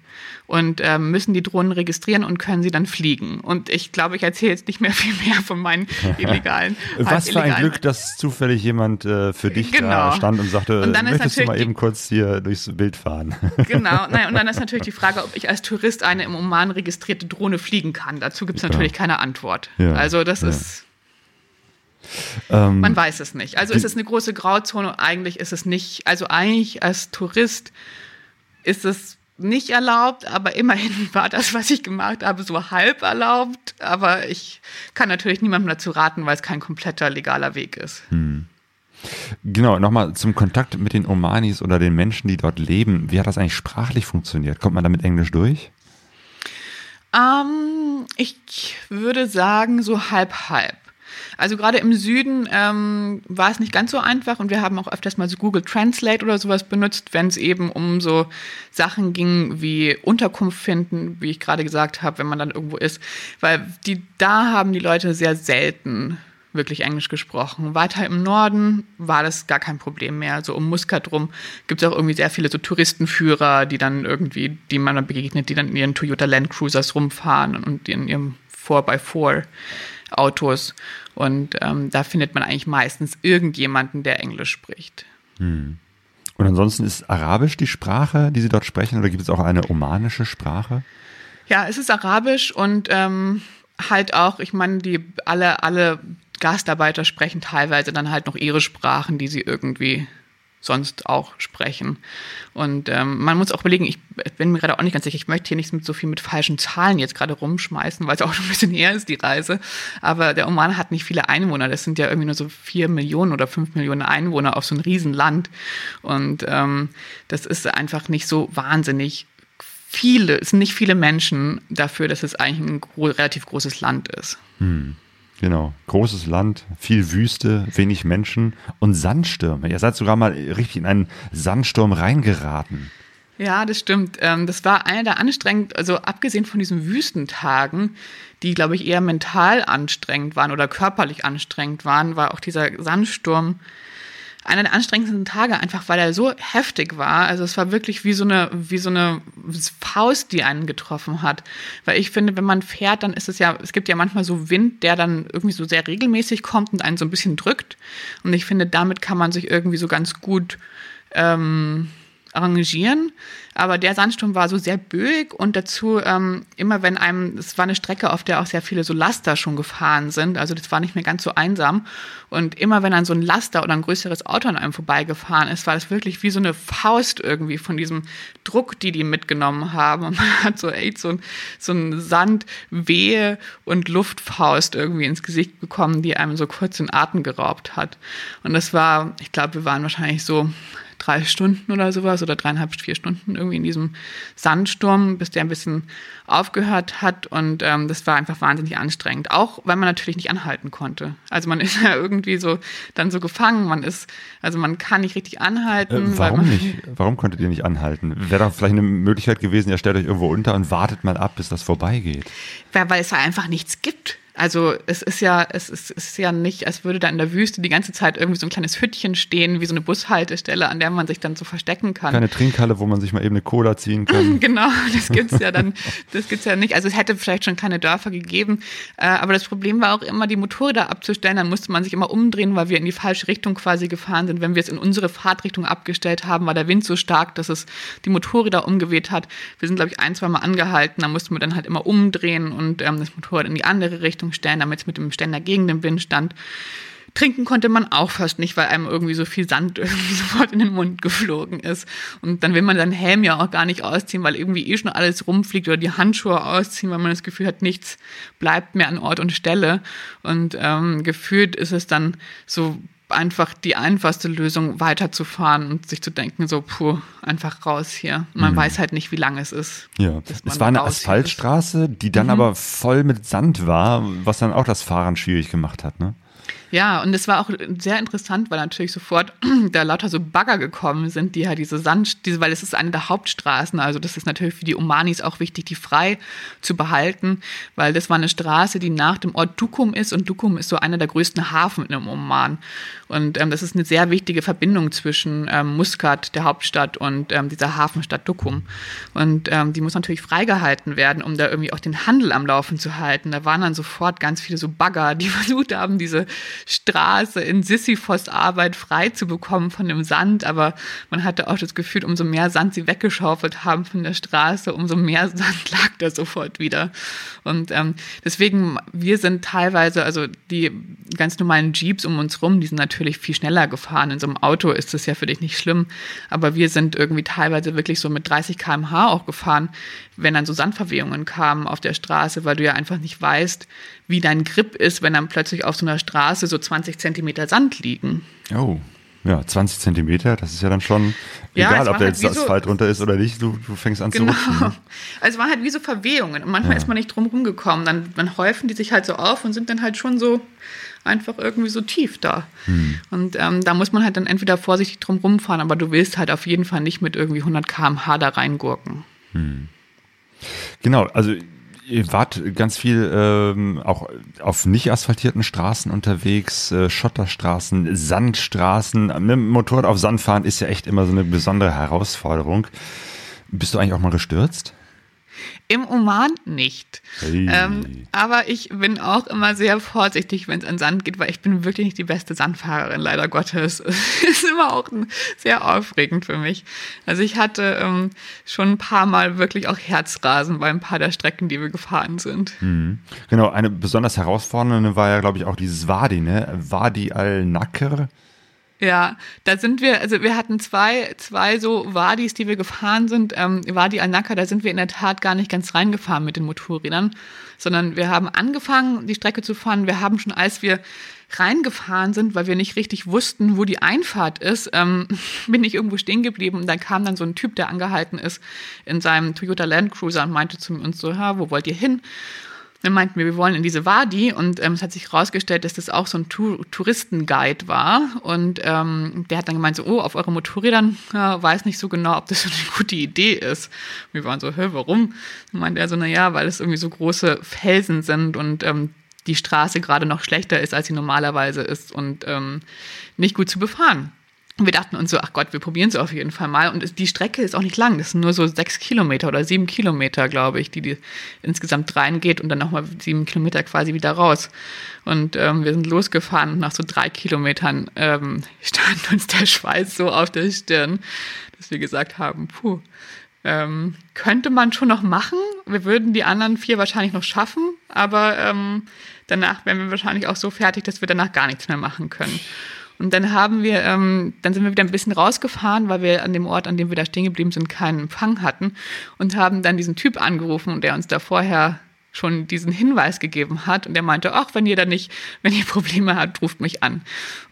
und ähm, müssen die Drohnen registrieren und können sie dann fliegen. Und ich glaube, ich erzähle jetzt nicht mehr viel mehr von meinen illegalen.
Was für ein Glück, dass zufällig jemand äh, für dich genau. da stand und sagte, und möchtest du mal eben kurz hier durchs Bild fahren?
Genau, Nein, und dann ist natürlich die Frage, ob ich als Tourist eine im Oman registrierte Drohne fliegen kann. Dazu gibt es natürlich ja. keine Antwort. Ja. Also das ja. ist ähm, Man weiß es nicht. Also ist es eine große Grauzone. Eigentlich ist es nicht. Also eigentlich als Tourist ist es nicht erlaubt, aber immerhin war das, was ich gemacht habe, so halb erlaubt. Aber ich kann natürlich niemandem dazu raten, weil es kein kompletter legaler Weg ist. Hm.
Genau, nochmal zum Kontakt mit den Omanis oder den Menschen, die dort leben. Wie hat das eigentlich sprachlich funktioniert? Kommt man damit Englisch durch?
Ähm, ich würde sagen, so halb halb. Also gerade im Süden ähm, war es nicht ganz so einfach und wir haben auch öfters mal so Google Translate oder sowas benutzt, wenn es eben um so Sachen ging wie Unterkunft finden, wie ich gerade gesagt habe, wenn man dann irgendwo ist, weil die da haben die Leute sehr selten wirklich Englisch gesprochen. Weiter im Norden war das gar kein Problem mehr. So um Muscat rum gibt es auch irgendwie sehr viele so Touristenführer, die dann irgendwie, die man dann begegnet, die dann in ihren Toyota Land Cruisers rumfahren und in ihrem 4x4 Autos. Und ähm, da findet man eigentlich meistens irgendjemanden, der Englisch spricht. Hm.
Und ansonsten ist Arabisch die Sprache, die Sie dort sprechen, oder gibt es auch eine omanische Sprache?
Ja, es ist arabisch und ähm, halt auch, ich meine, die alle, alle Gastarbeiter sprechen teilweise dann halt noch ihre Sprachen, die sie irgendwie sonst auch sprechen. Und ähm, man muss auch überlegen, ich bin mir gerade auch nicht ganz sicher, ich möchte hier nicht mit so viel mit falschen Zahlen jetzt gerade rumschmeißen, weil es auch schon ein bisschen her ist, die Reise. Aber der Oman hat nicht viele Einwohner. Das sind ja irgendwie nur so vier Millionen oder fünf Millionen Einwohner auf so ein Riesenland. Und ähm, das ist einfach nicht so wahnsinnig viele, es sind nicht viele Menschen dafür, dass es eigentlich ein relativ großes Land ist.
Hm. Genau, großes Land, viel Wüste, wenig Menschen und Sandstürme. Ihr seid sogar mal richtig in einen Sandsturm reingeraten.
Ja, das stimmt. Ähm, das war einer der anstrengend, also abgesehen von diesen Wüstentagen, die, glaube ich, eher mental anstrengend waren oder körperlich anstrengend waren, war auch dieser Sandsturm einer der anstrengendsten Tage, einfach weil er so heftig war. Also es war wirklich wie so eine, wie so eine Faust, die einen getroffen hat. Weil ich finde, wenn man fährt, dann ist es ja, es gibt ja manchmal so Wind, der dann irgendwie so sehr regelmäßig kommt und einen so ein bisschen drückt. Und ich finde, damit kann man sich irgendwie so ganz gut ähm, arrangieren. Aber der Sandsturm war so sehr böig und dazu ähm, immer wenn einem, es war eine Strecke, auf der auch sehr viele so Laster schon gefahren sind, also das war nicht mehr ganz so einsam. Und immer wenn dann so ein Laster oder ein größeres Auto an einem vorbeigefahren ist, war das wirklich wie so eine Faust irgendwie von diesem Druck, die die mitgenommen haben. Und man hat so echt so ein, so ein Sandwehe und Luftfaust irgendwie ins Gesicht bekommen, die einem so kurz den Atem geraubt hat. Und das war, ich glaube, wir waren wahrscheinlich so drei Stunden oder sowas oder dreieinhalb, vier Stunden irgendwie in diesem Sandsturm, bis der ein bisschen aufgehört hat. Und ähm, das war einfach wahnsinnig anstrengend. Auch weil man natürlich nicht anhalten konnte. Also man ist ja irgendwie so dann so gefangen. Man ist, also man kann nicht richtig anhalten.
Äh, warum nicht? Warum konntet ihr nicht anhalten? Wäre doch vielleicht eine Möglichkeit gewesen, ihr stellt euch irgendwo unter und wartet mal ab, bis das vorbeigeht.
Weil, weil es da einfach nichts gibt. Also es ist ja, es ist, es ist ja nicht, als würde da in der Wüste die ganze Zeit irgendwie so ein kleines Hüttchen stehen, wie so eine Bushaltestelle, an der man sich dann so verstecken kann.
Keine Trinkhalle, wo man sich mal eben eine Cola ziehen kann.
genau, das gibt's ja dann, das gibt's ja nicht. Also es hätte vielleicht schon keine Dörfer gegeben, äh, aber das Problem war auch immer, die Motorräder abzustellen. Dann musste man sich immer umdrehen, weil wir in die falsche Richtung quasi gefahren sind. Wenn wir es in unsere Fahrtrichtung abgestellt haben, war der Wind so stark, dass es die Motorräder umgeweht hat. Wir sind, glaube ich, ein, zwei Mal angehalten. Da mussten wir dann halt immer umdrehen und ähm, das Motorrad in die andere Richtung stellen, damit es mit dem Ständer gegen den Wind stand. Trinken konnte man auch fast nicht, weil einem irgendwie so viel Sand sofort in den Mund geflogen ist. Und dann will man seinen Helm ja auch gar nicht ausziehen, weil irgendwie eh schon alles rumfliegt oder die Handschuhe ausziehen, weil man das Gefühl hat, nichts bleibt mehr an Ort und Stelle. Und ähm, gefühlt ist es dann so einfach die einfachste Lösung, weiterzufahren und sich zu denken, so, puh, einfach raus hier. Man mhm. weiß halt nicht, wie lang es ist.
Ja, es war eine Asphaltstraße, die dann mhm. aber voll mit Sand war, was dann auch das Fahren schwierig gemacht hat, ne?
Ja, und es war auch sehr interessant, weil natürlich sofort da lauter so Bagger gekommen sind, die halt diese Sand, diese, weil es ist eine der Hauptstraßen, also das ist natürlich für die Omanis auch wichtig, die frei zu behalten, weil das war eine Straße, die nach dem Ort Dukum ist und Dukum ist so einer der größten Hafen im Oman. Und ähm, das ist eine sehr wichtige Verbindung zwischen ähm, Muscat, der Hauptstadt, und ähm, dieser Hafenstadt Dukum. Und ähm, die muss natürlich freigehalten werden, um da irgendwie auch den Handel am Laufen zu halten. Da waren dann sofort ganz viele so Bagger, die versucht haben, diese Straße in Sisyphos Arbeit frei zu bekommen von dem Sand, aber man hatte auch das Gefühl, umso mehr Sand sie weggeschaufelt haben von der Straße, umso mehr Sand lag da sofort wieder. Und ähm, deswegen, wir sind teilweise, also die ganz normalen Jeeps um uns rum, die sind natürlich viel schneller gefahren. In so einem Auto ist das ja für dich nicht schlimm, aber wir sind irgendwie teilweise wirklich so mit 30 km/h auch gefahren, wenn dann so Sandverwehungen kamen auf der Straße, weil du ja einfach nicht weißt, wie dein Grip ist, wenn dann plötzlich auf so einer Straße so 20 Zentimeter Sand liegen.
Oh. Ja, 20 Zentimeter, das ist ja dann schon ja, egal, ob da halt jetzt Asphalt so, drunter ist oder nicht, du, du fängst an genau. zu rutschen. Ne?
Also es waren halt wie so Verwehungen und manchmal ja. ist man nicht drum rumgekommen. Dann, dann häufen die sich halt so auf und sind dann halt schon so einfach irgendwie so tief da. Hm. Und ähm, da muss man halt dann entweder vorsichtig drum rumfahren, aber du willst halt auf jeden Fall nicht mit irgendwie 100 km/h da reingurken. Hm.
Genau, also ihr wart ganz viel ähm, auch auf nicht asphaltierten Straßen unterwegs, äh, Schotterstraßen, Sandstraßen. Mit dem Motorrad auf Sand fahren ist ja echt immer so eine besondere Herausforderung. Bist du eigentlich auch mal gestürzt?
Im Oman nicht.
Hey.
Ähm, aber ich bin auch immer sehr vorsichtig, wenn es an Sand geht, weil ich bin wirklich nicht die beste Sandfahrerin, leider Gottes. Es ist immer auch sehr aufregend für mich. Also ich hatte ähm, schon ein paar Mal wirklich auch Herzrasen bei ein paar der Strecken, die wir gefahren sind.
Mhm. Genau, eine besonders herausfordernde war ja, glaube ich, auch dieses Wadi, ne? Wadi al-Nakr.
Ja, da sind wir, also wir hatten zwei, zwei so Wadis, die wir gefahren sind. Ähm, Wadi al-Naka, da sind wir in der Tat gar nicht ganz reingefahren mit den Motorrädern, sondern wir haben angefangen, die Strecke zu fahren. Wir haben schon, als wir reingefahren sind, weil wir nicht richtig wussten, wo die Einfahrt ist, ähm, bin ich irgendwo stehen geblieben und dann kam dann so ein Typ, der angehalten ist in seinem Toyota Land Cruiser und meinte zu uns so, ha, wo wollt ihr hin? Dann meinten wir, wir wollen in diese Wadi und ähm, es hat sich herausgestellt, dass das auch so ein Tour Touristenguide war und ähm, der hat dann gemeint so, oh, auf eure Motorrädern ja, weiß nicht so genau, ob das so eine gute Idee ist. Und wir waren so, hä, warum? Dann meinte er so, na ja, weil es irgendwie so große Felsen sind und ähm, die Straße gerade noch schlechter ist, als sie normalerweise ist und ähm, nicht gut zu befahren. Wir dachten uns so, ach Gott, wir probieren es auf jeden Fall mal. Und die Strecke ist auch nicht lang. Das sind nur so sechs Kilometer oder sieben Kilometer, glaube ich, die, die insgesamt reingeht und dann nochmal sieben Kilometer quasi wieder raus. Und ähm, wir sind losgefahren und nach so drei Kilometern ähm, stand uns der Schweiß so auf der Stirn, dass wir gesagt haben, puh, ähm, könnte man schon noch machen. Wir würden die anderen vier wahrscheinlich noch schaffen, aber ähm, danach wären wir wahrscheinlich auch so fertig, dass wir danach gar nichts mehr machen können. Und dann haben wir, ähm, dann sind wir wieder ein bisschen rausgefahren, weil wir an dem Ort, an dem wir da stehen geblieben sind, keinen Empfang hatten und haben dann diesen Typ angerufen und der uns da vorher schon diesen Hinweis gegeben hat und der meinte, ach, wenn ihr da nicht, wenn ihr Probleme habt, ruft mich an.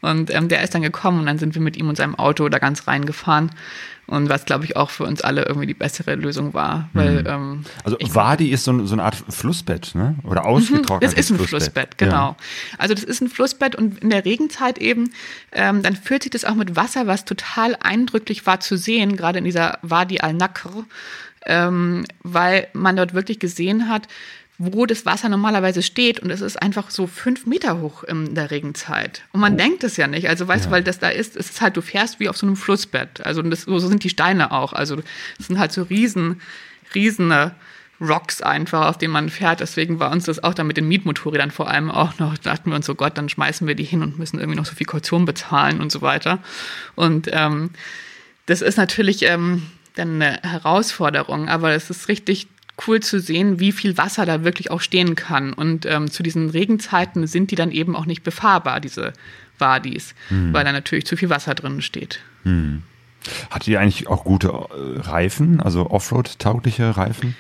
Und ähm, der ist dann gekommen und dann sind wir mit ihm und seinem Auto da ganz reingefahren und was, glaube ich, auch für uns alle irgendwie die bessere Lösung war. Weil, mhm. ähm,
also Wadi ist so, so, eine Art Flussbett, ne? Oder mhm, ausgetrocknetes
Es ist ein Flussbett, Flussbett genau. Ja. Also das ist ein Flussbett und in der Regenzeit eben, ähm, dann füllt sich das auch mit Wasser, was total eindrücklich war zu sehen, gerade in dieser Wadi al-Nakr, ähm, weil man dort wirklich gesehen hat, wo das Wasser normalerweise steht und es ist einfach so fünf Meter hoch in der Regenzeit. Und man oh. denkt es ja nicht. Also weißt ja. du, weil das da ist, es ist halt, du fährst wie auf so einem Flussbett. Also das, so sind die Steine auch. Also es sind halt so riesen, riesene Rocks einfach, auf denen man fährt. Deswegen war uns das auch dann mit den Mietmotorrädern vor allem auch noch, da dachten wir uns so, Gott, dann schmeißen wir die hin und müssen irgendwie noch so viel Kaution bezahlen und so weiter. Und ähm, das ist natürlich ähm, dann eine Herausforderung, aber es ist richtig cool zu sehen, wie viel Wasser da wirklich auch stehen kann. Und ähm, zu diesen Regenzeiten sind die dann eben auch nicht befahrbar, diese Wadis, hm. weil da natürlich zu viel Wasser drin steht. Hm.
Hat die eigentlich auch gute äh, Reifen, also Offroad-taugliche Reifen?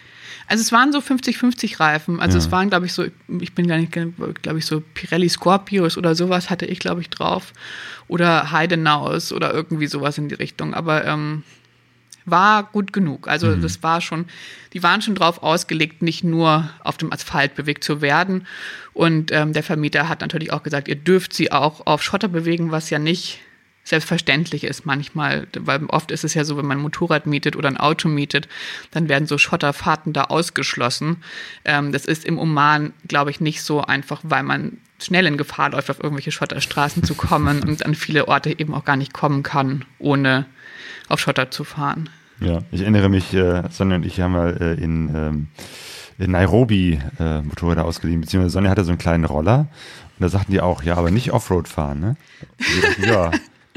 Also es waren so 50-50 Reifen. Also ja. es waren, glaube ich, so, ich bin gar nicht, glaube ich, so Pirelli Scorpios oder sowas hatte ich, glaube ich, drauf. Oder Heidenaus oder irgendwie sowas in die Richtung. Aber ähm, war gut genug. Also mhm. das war schon, die waren schon drauf ausgelegt, nicht nur auf dem Asphalt bewegt zu werden. Und ähm, der Vermieter hat natürlich auch gesagt, ihr dürft sie auch auf Schotter bewegen, was ja nicht selbstverständlich ist manchmal, weil oft ist es ja so, wenn man ein Motorrad mietet oder ein Auto mietet, dann werden so Schotterfahrten da ausgeschlossen. Ähm, das ist im Oman, glaube ich, nicht so einfach, weil man schnell in Gefahr läuft, auf irgendwelche Schotterstraßen zu kommen und an viele Orte eben auch gar nicht kommen kann, ohne auf Schotter zu fahren.
Ja, ich erinnere mich, äh, Sonja und ich haben mal äh, in, ähm, in Nairobi äh, Motorräder ausgeliehen, beziehungsweise Sonja hatte so einen kleinen Roller und da sagten die auch, ja, aber nicht Offroad fahren, ne? Dachten, ja,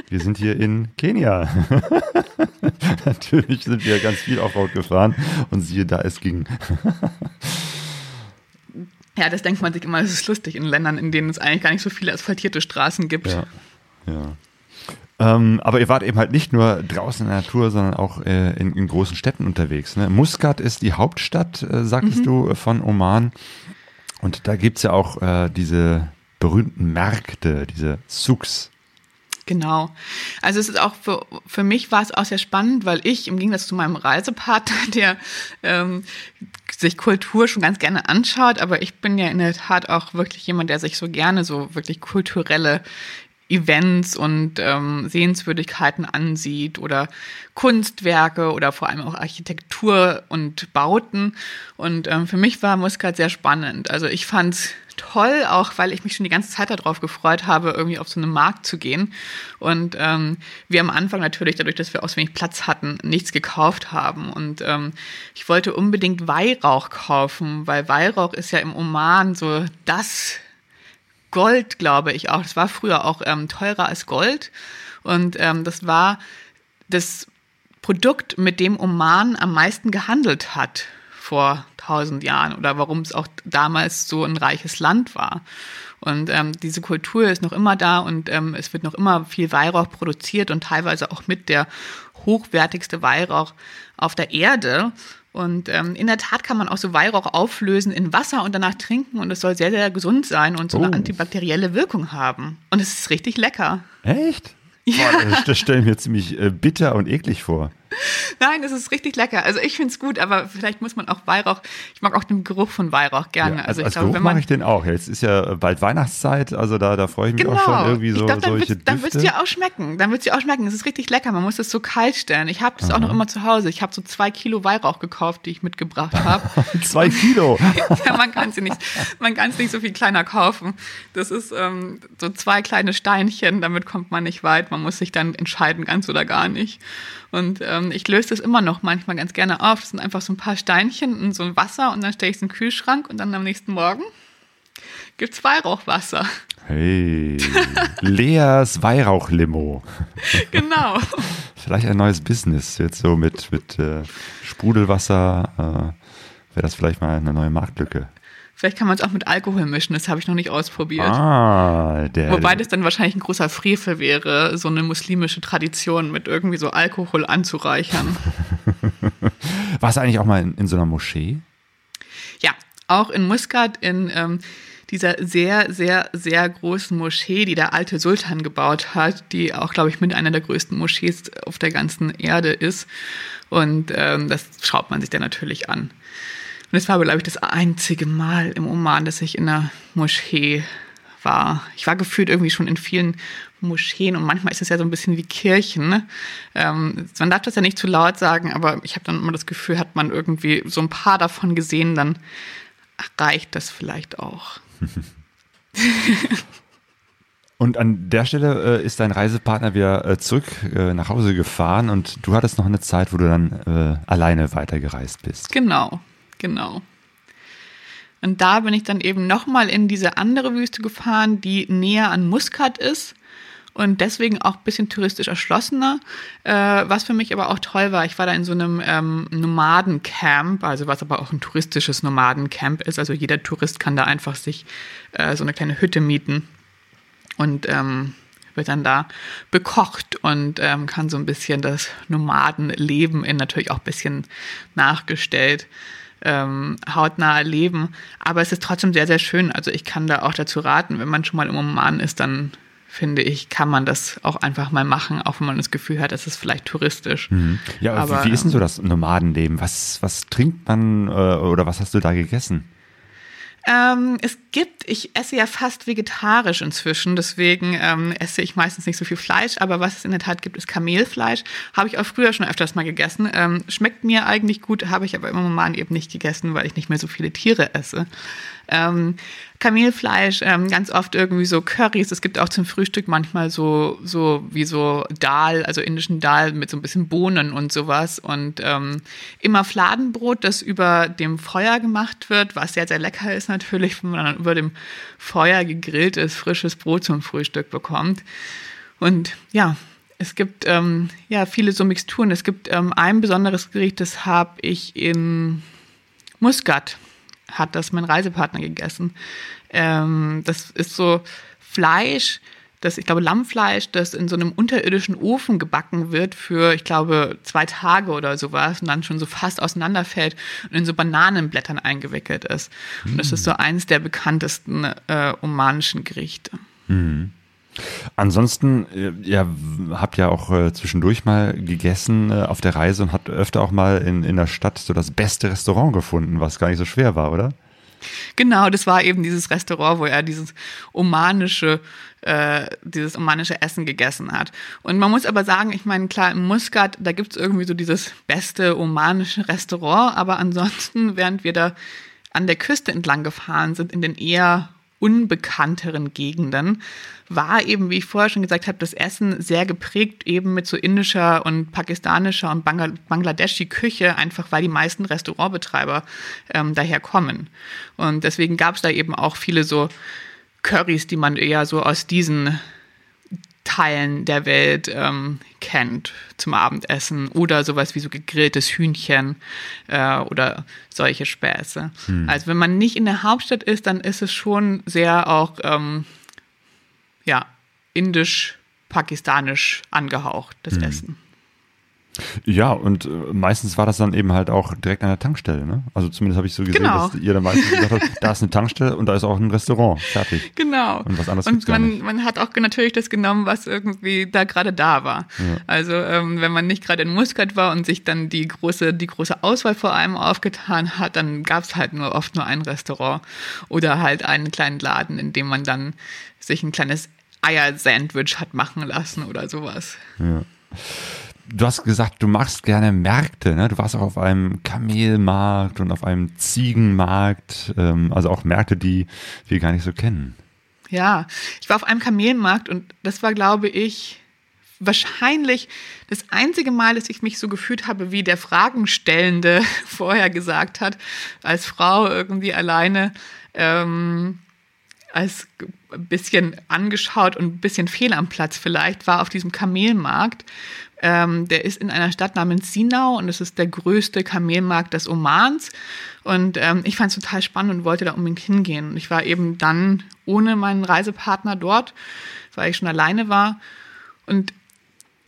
wir sind hier in Kenia. Natürlich sind wir ganz viel Offroad gefahren und siehe da, es ging.
ja, das denkt man sich immer, es ist lustig in Ländern, in denen es eigentlich gar nicht so viele asphaltierte Straßen gibt.
Ja, ja. Ähm, aber ihr wart eben halt nicht nur draußen in der Natur, sondern auch äh, in, in, großen Städten unterwegs. Ne? Muscat ist die Hauptstadt, äh, sagtest mhm. du, von Oman. Und da gibt es ja auch äh, diese berühmten Märkte, diese Souks.
Genau. Also es ist auch für, für mich war es auch sehr spannend, weil ich im Gegensatz zu meinem Reisepartner, der ähm, sich Kultur schon ganz gerne anschaut, aber ich bin ja in der Tat auch wirklich jemand, der sich so gerne so wirklich kulturelle Events und ähm, Sehenswürdigkeiten ansieht oder Kunstwerke oder vor allem auch Architektur und Bauten. Und ähm, für mich war Muscat sehr spannend. Also ich fand's toll, auch weil ich mich schon die ganze Zeit darauf gefreut habe, irgendwie auf so einen Markt zu gehen. Und ähm, wir am Anfang natürlich, dadurch, dass wir aus wenig Platz hatten, nichts gekauft haben. Und ähm, ich wollte unbedingt Weihrauch kaufen, weil Weihrauch ist ja im Oman so das Gold, glaube ich auch. Das war früher auch ähm, teurer als Gold. Und ähm, das war das Produkt, mit dem Oman am meisten gehandelt hat vor tausend Jahren oder warum es auch damals so ein reiches Land war. Und ähm, diese Kultur ist noch immer da und ähm, es wird noch immer viel Weihrauch produziert und teilweise auch mit der hochwertigste Weihrauch auf der Erde. Und ähm, in der Tat kann man auch so Weihrauch auflösen in Wasser und danach trinken und es soll sehr, sehr gesund sein und so oh. eine antibakterielle Wirkung haben. Und es ist richtig lecker.
Echt? Ja. Boah, das stelle ich mir ziemlich äh, bitter und eklig vor.
Nein, das ist richtig lecker. Also ich finde es gut, aber vielleicht muss man auch Weihrauch, ich mag auch den Geruch von Weihrauch gerne. Ja,
also,
also
als glaube, Geruch mache ich den auch. Jetzt ist ja bald Weihnachtszeit, also da, da freue ich mich genau. auch schon irgendwie so ich glaub, dann solche
wird's, Dann wird es dir auch schmecken. Dann wird es dir auch schmecken. Es ist richtig lecker. Man muss es so kalt stellen. Ich habe das Aha. auch noch immer zu Hause. Ich habe so zwei Kilo Weihrauch gekauft, die ich mitgebracht habe.
zwei Kilo?
ja, man kann es nicht, man kann es nicht so viel kleiner kaufen. Das ist ähm, so zwei kleine Steinchen, damit kommt man nicht weit. Man muss sich dann entscheiden, ganz oder gar nicht. Und ähm, ich löse das immer noch manchmal ganz gerne auf. Das sind einfach so ein paar Steinchen und so ein Wasser und dann stelle ich es in den Kühlschrank und dann am nächsten Morgen gibt es Weihrauchwasser.
Hey, Leas Weihrauchlimo.
Genau.
Vielleicht ein neues Business, jetzt so mit, mit äh, Sprudelwasser. Äh, Wäre das vielleicht mal eine neue Marktlücke.
Vielleicht kann man es auch mit Alkohol mischen, das habe ich noch nicht ausprobiert.
Ah, der,
Wobei das dann wahrscheinlich ein großer Frevel wäre, so eine muslimische Tradition mit irgendwie so Alkohol anzureichern.
Warst du eigentlich auch mal in, in, so einer Moschee?
Ja, auch in Muscat in ähm, dieser sehr, sehr, sehr großen Moschee, die der alte Sultan gebaut hat, die auch, glaube ich, mit einer der größten Moschees auf der ganzen Erde ist. Und ähm, das schaut man sich dann natürlich an. Und es war, glaube ich, das einzige Mal im Oman, dass ich in einer Moschee war. Ich war gefühlt irgendwie schon in vielen Moscheen und manchmal ist es ja so ein bisschen wie Kirchen. Ne? Ähm, man darf das ja nicht zu laut sagen, aber ich habe dann immer das Gefühl, hat man irgendwie so ein paar davon gesehen, dann reicht das vielleicht auch.
Und an der Stelle äh, ist dein Reisepartner wieder äh, zurück äh, nach Hause gefahren und du hattest noch eine Zeit, wo du dann äh, alleine weitergereist bist.
Genau, Genau. Und da bin ich dann eben nochmal in diese andere Wüste gefahren, die näher an Muscat ist und deswegen auch ein bisschen touristisch erschlossener, äh, was für mich aber auch toll war. Ich war da in so einem ähm, Nomadencamp, also was aber auch ein touristisches Nomadencamp ist. Also jeder Tourist kann da einfach sich äh, so eine kleine Hütte mieten und ähm, wird dann da bekocht und ähm, kann so ein bisschen das Nomadenleben in natürlich auch ein bisschen nachgestellt ähm, hautnah erleben. Aber es ist trotzdem sehr, sehr schön. Also ich kann da auch dazu raten, wenn man schon mal im Oman ist, dann finde ich, kann man das auch einfach mal machen, auch wenn man das Gefühl hat, es ist vielleicht touristisch.
Mhm. Ja, aber wie ist denn so das Nomadenleben? Was, was trinkt man äh, oder was hast du da gegessen?
Ähm, es gibt, ich esse ja fast vegetarisch inzwischen, deswegen ähm, esse ich meistens nicht so viel Fleisch, aber was es in der Tat gibt, ist Kamelfleisch. Habe ich auch früher schon öfters mal gegessen. Ähm, schmeckt mir eigentlich gut, habe ich aber im Moment eben nicht gegessen, weil ich nicht mehr so viele Tiere esse. Ähm, Kamelfleisch, ähm, ganz oft irgendwie so Currys. Es gibt auch zum Frühstück manchmal so, so wie so Dal, also indischen Dal mit so ein bisschen Bohnen und sowas. Und ähm, immer Fladenbrot, das über dem Feuer gemacht wird, was sehr, sehr lecker ist natürlich, wenn man dann über dem Feuer gegrilltes, frisches Brot zum Frühstück bekommt. Und ja, es gibt ähm, ja viele so Mixturen. Es gibt ähm, ein besonderes Gericht, das habe ich in Muscat hat das mein Reisepartner gegessen. Ähm, das ist so Fleisch, das, ich glaube, Lammfleisch, das in so einem unterirdischen Ofen gebacken wird für, ich glaube, zwei Tage oder sowas und dann schon so fast auseinanderfällt und in so Bananenblättern eingewickelt ist. Mhm. Und das ist so eines der bekanntesten äh, omanischen Gerichte.
Mhm. Ansonsten, äh, ihr habt ja auch äh, zwischendurch mal gegessen äh, auf der Reise und habt öfter auch mal in, in der Stadt so das beste Restaurant gefunden, was gar nicht so schwer war, oder?
Genau, das war eben dieses Restaurant, wo er dieses omanische, äh, dieses omanische Essen gegessen hat. Und man muss aber sagen, ich meine, klar, in Muscat, da gibt's irgendwie so dieses beste omanische Restaurant, aber ansonsten, während wir da an der Küste entlang gefahren sind, in den eher unbekannteren Gegenden, war eben, wie ich vorher schon gesagt habe, das Essen sehr geprägt eben mit so indischer und pakistanischer und Bangladeschi Küche, einfach weil die meisten Restaurantbetreiber ähm, daher kommen. Und deswegen gab es da eben auch viele so Currys, die man eher so aus diesen Teilen der Welt ähm, kennt zum Abendessen oder sowas wie so gegrilltes Hühnchen äh, oder solche Späße. Hm. Also wenn man nicht in der Hauptstadt ist, dann ist es schon sehr auch ähm, ja indisch, pakistanisch angehaucht das hm. Essen.
Ja, und äh, meistens war das dann eben halt auch direkt an der Tankstelle, ne? Also zumindest habe ich so gesehen, genau. dass ihr dann meistens gesagt habt, da ist eine Tankstelle und da ist auch ein Restaurant. Fertig.
Genau.
Und was anderes
Und man, man hat auch natürlich das genommen, was irgendwie da gerade da war. Ja. Also ähm, wenn man nicht gerade in Muscat war und sich dann die große, die große Auswahl vor allem aufgetan hat, dann gab es halt nur oft nur ein Restaurant oder halt einen kleinen Laden, in dem man dann sich ein kleines Eier-Sandwich hat machen lassen oder sowas.
Ja du hast gesagt, du machst gerne Märkte, ne? Du warst auch auf einem Kamelmarkt und auf einem Ziegenmarkt, ähm, also auch Märkte, die wir gar nicht so kennen.
Ja, ich war auf einem Kamelmarkt und das war, glaube ich, wahrscheinlich das einzige Mal, dass ich mich so gefühlt habe, wie der Fragenstellende vorher gesagt hat, als Frau irgendwie alleine. Ähm, als ein bisschen angeschaut und ein bisschen fehl am Platz vielleicht, war auf diesem Kamelmarkt. Ähm, der ist in einer Stadt namens Sinau und es ist der größte Kamelmarkt des Omans. Und ähm, ich fand es total spannend und wollte da unbedingt hingehen. Und ich war eben dann ohne meinen Reisepartner dort, weil ich schon alleine war. Und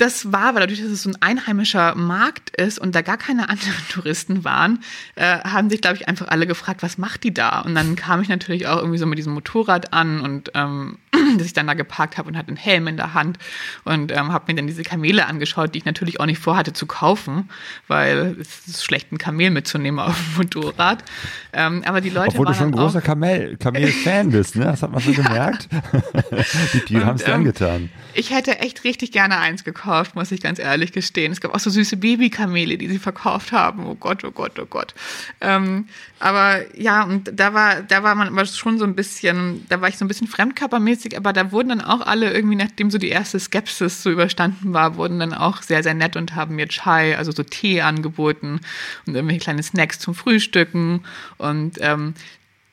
das war, weil dadurch, dass es so ein einheimischer Markt ist und da gar keine anderen Touristen waren, äh, haben sich, glaube ich, einfach alle gefragt, was macht die da? Und dann kam ich natürlich auch irgendwie so mit diesem Motorrad an und ähm, dass ich dann da geparkt habe und hatte einen Helm in der Hand und ähm, habe mir dann diese Kamele angeschaut, die ich natürlich auch nicht vorhatte zu kaufen, weil es ist schlecht, ein Kamel mitzunehmen auf dem Motorrad. Ähm, aber die Leute
Obwohl du schon ein großer Kamel, Kamel-Fan bist, ne? Das hat man schon ja. gemerkt. die Tiere haben es dir ähm, angetan.
Ich hätte echt richtig gerne eins gekauft, muss ich ganz ehrlich gestehen. Es gab auch so süße Babykamele, die sie verkauft haben. Oh Gott, oh Gott, oh Gott. Ähm, aber ja, und da war, da war man aber schon so ein bisschen, da war ich so ein bisschen fremdkörpermäßig, aber da wurden dann auch alle irgendwie, nachdem so die erste Skepsis so überstanden war, wurden dann auch sehr, sehr nett und haben mir Chai, also so Tee angeboten und irgendwelche kleine Snacks zum Frühstücken und ähm,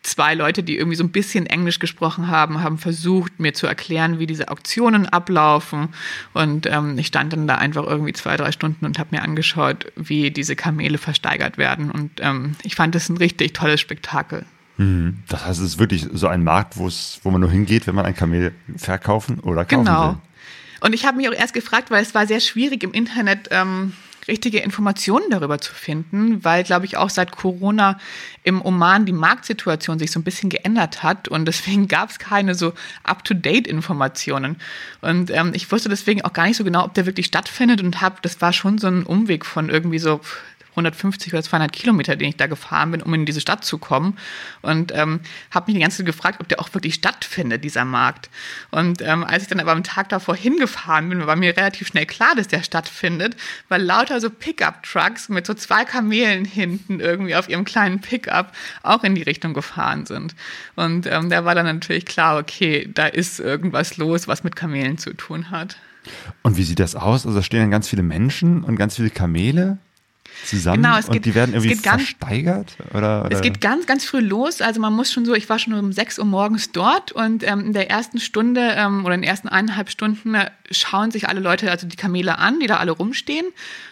zwei Leute, die irgendwie so ein bisschen Englisch gesprochen haben, haben versucht, mir zu erklären, wie diese Auktionen ablaufen. Und ähm, ich stand dann da einfach irgendwie zwei, drei Stunden und habe mir angeschaut, wie diese Kamele versteigert werden. Und ähm, ich fand das ein richtig tolles Spektakel.
Mhm. Das heißt, es ist wirklich so ein Markt, wo es, wo man nur hingeht, wenn man ein Kamel verkaufen oder kaufen genau. will.
Und ich habe mich auch erst gefragt, weil es war sehr schwierig im Internet ähm, richtige Informationen darüber zu finden, weil, glaube ich, auch seit Corona im Oman die Marktsituation sich so ein bisschen geändert hat und deswegen gab es keine so up-to-date-Informationen. Und ähm, ich wusste deswegen auch gar nicht so genau, ob der wirklich stattfindet und habe, das war schon so ein Umweg von irgendwie so 150 oder 200 Kilometer, den ich da gefahren bin, um in diese Stadt zu kommen. Und ähm, habe mich die ganze Zeit gefragt, ob der auch wirklich stattfindet, dieser Markt. Und ähm, als ich dann aber am Tag davor hingefahren bin, war mir relativ schnell klar, dass der stattfindet, weil lauter so Pickup-Trucks mit so zwei Kamelen hinten irgendwie auf ihrem kleinen Pickup auch in die Richtung gefahren sind. Und ähm, da war dann natürlich klar, okay, da ist irgendwas los, was mit Kamelen zu tun hat.
Und wie sieht das aus? Also da stehen dann ganz viele Menschen und ganz viele Kamele zusammen genau, und geht, die werden irgendwie versteigert? Oder, oder,
Es geht ganz, ganz früh los. Also man muss schon so, ich war schon um 6 Uhr morgens dort und ähm, in der ersten Stunde ähm, oder in den ersten eineinhalb Stunden äh, schauen sich alle Leute, also die Kamele an, die da alle rumstehen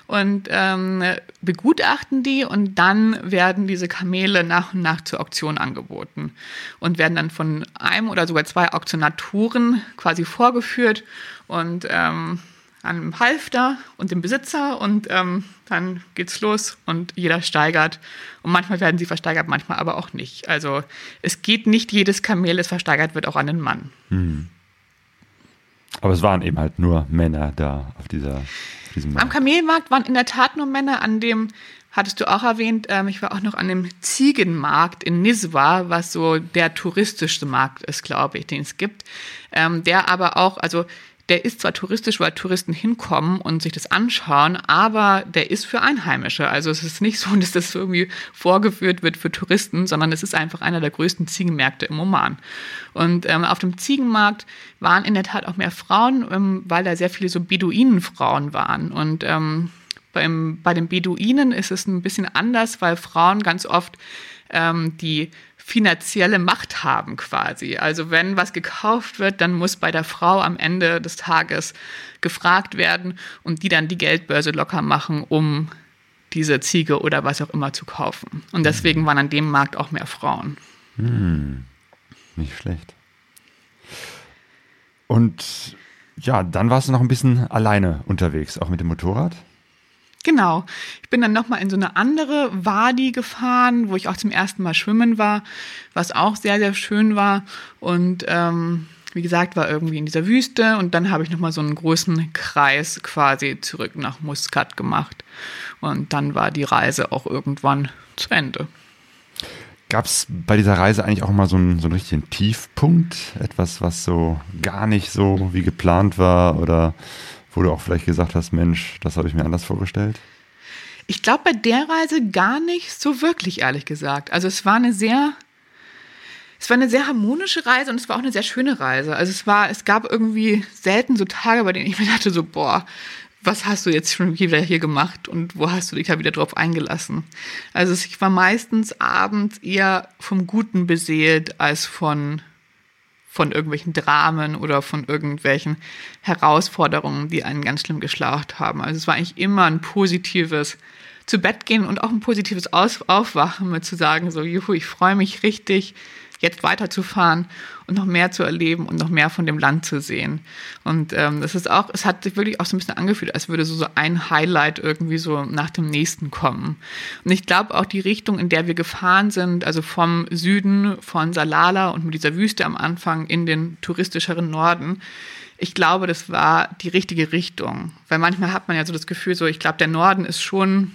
und ähm, begutachten die und dann werden diese Kamele nach und nach zur Auktion angeboten und werden dann von einem oder sogar zwei Auktionatoren quasi vorgeführt und ähm, einem Halfter und dem Besitzer und ähm, dann geht's los und jeder steigert. Und manchmal werden sie versteigert, manchmal aber auch nicht. Also es geht nicht jedes Kamel, das versteigert wird, auch an den Mann. Hm.
Aber es waren eben halt nur Männer da auf dieser, auf diesem
Markt. Am Kamelmarkt waren in der Tat nur Männer. An dem hattest du auch erwähnt, ähm, ich war auch noch an dem Ziegenmarkt in Niswa, was so der touristischste Markt ist, glaube ich, den es gibt. Ähm, der aber auch, also der ist zwar touristisch, weil Touristen hinkommen und sich das anschauen, aber der ist für Einheimische. Also es ist nicht so, dass das irgendwie vorgeführt wird für Touristen, sondern es ist einfach einer der größten Ziegenmärkte im Oman. Und ähm, auf dem Ziegenmarkt waren in der Tat auch mehr Frauen, ähm, weil da sehr viele so Beduinenfrauen waren. Und ähm, beim, bei den Beduinen ist es ein bisschen anders, weil Frauen ganz oft ähm, die finanzielle Macht haben quasi. Also wenn was gekauft wird, dann muss bei der Frau am Ende des Tages gefragt werden und die dann die Geldbörse locker machen, um diese Ziege oder was auch immer zu kaufen. Und deswegen waren an dem Markt auch mehr Frauen.
Hm, nicht schlecht. Und ja, dann warst du noch ein bisschen alleine unterwegs, auch mit dem Motorrad?
Genau. Ich bin dann nochmal in so eine andere Wadi gefahren, wo ich auch zum ersten Mal schwimmen war, was auch sehr, sehr schön war. Und ähm, wie gesagt, war irgendwie in dieser Wüste und dann habe ich nochmal so einen großen Kreis quasi zurück nach Muscat gemacht. Und dann war die Reise auch irgendwann zu Ende.
Gab es bei dieser Reise eigentlich auch mal so einen, so einen richtigen Tiefpunkt? Etwas, was so gar nicht so wie geplant war oder wo du auch vielleicht gesagt hast, Mensch, das habe ich mir anders vorgestellt?
Ich glaube bei der Reise gar nicht so wirklich, ehrlich gesagt. Also es war eine sehr, es war eine sehr harmonische Reise und es war auch eine sehr schöne Reise. Also es war, es gab irgendwie selten so Tage, bei denen ich mir dachte so, boah, was hast du jetzt schon wieder hier gemacht und wo hast du dich da wieder drauf eingelassen? Also ich war meistens abends eher vom Guten beseelt als von von irgendwelchen Dramen oder von irgendwelchen Herausforderungen, die einen ganz schlimm geschlaucht haben. Also es war eigentlich immer ein positives zu Bett gehen und auch ein positives Aufwachen mit zu sagen, so, juhu, ich freue mich richtig, jetzt weiterzufahren und noch mehr zu erleben und noch mehr von dem Land zu sehen. Und ähm, das ist auch, es hat sich wirklich auch so ein bisschen angefühlt, als würde so, so ein Highlight irgendwie so nach dem nächsten kommen. Und ich glaube auch die Richtung, in der wir gefahren sind, also vom Süden von Salala und mit dieser Wüste am Anfang in den touristischeren Norden, ich glaube, das war die richtige Richtung. Weil manchmal hat man ja so das Gefühl, so, ich glaube, der Norden ist schon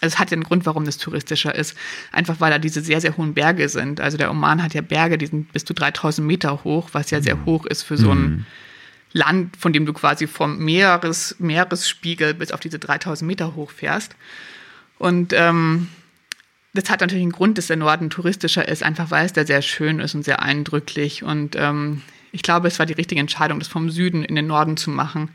also es hat ja einen Grund, warum das touristischer ist. Einfach weil da diese sehr, sehr hohen Berge sind. Also der Oman hat ja Berge, die sind bis zu 3000 Meter hoch, was ja sehr mhm. hoch ist für so ein mhm. Land, von dem du quasi vom Meeres, Meeresspiegel bis auf diese 3000 Meter hoch fährst. Und ähm, das hat natürlich einen Grund, dass der Norden touristischer ist, einfach weil es da sehr schön ist und sehr eindrücklich. Und ähm, ich glaube, es war die richtige Entscheidung, das vom Süden in den Norden zu machen.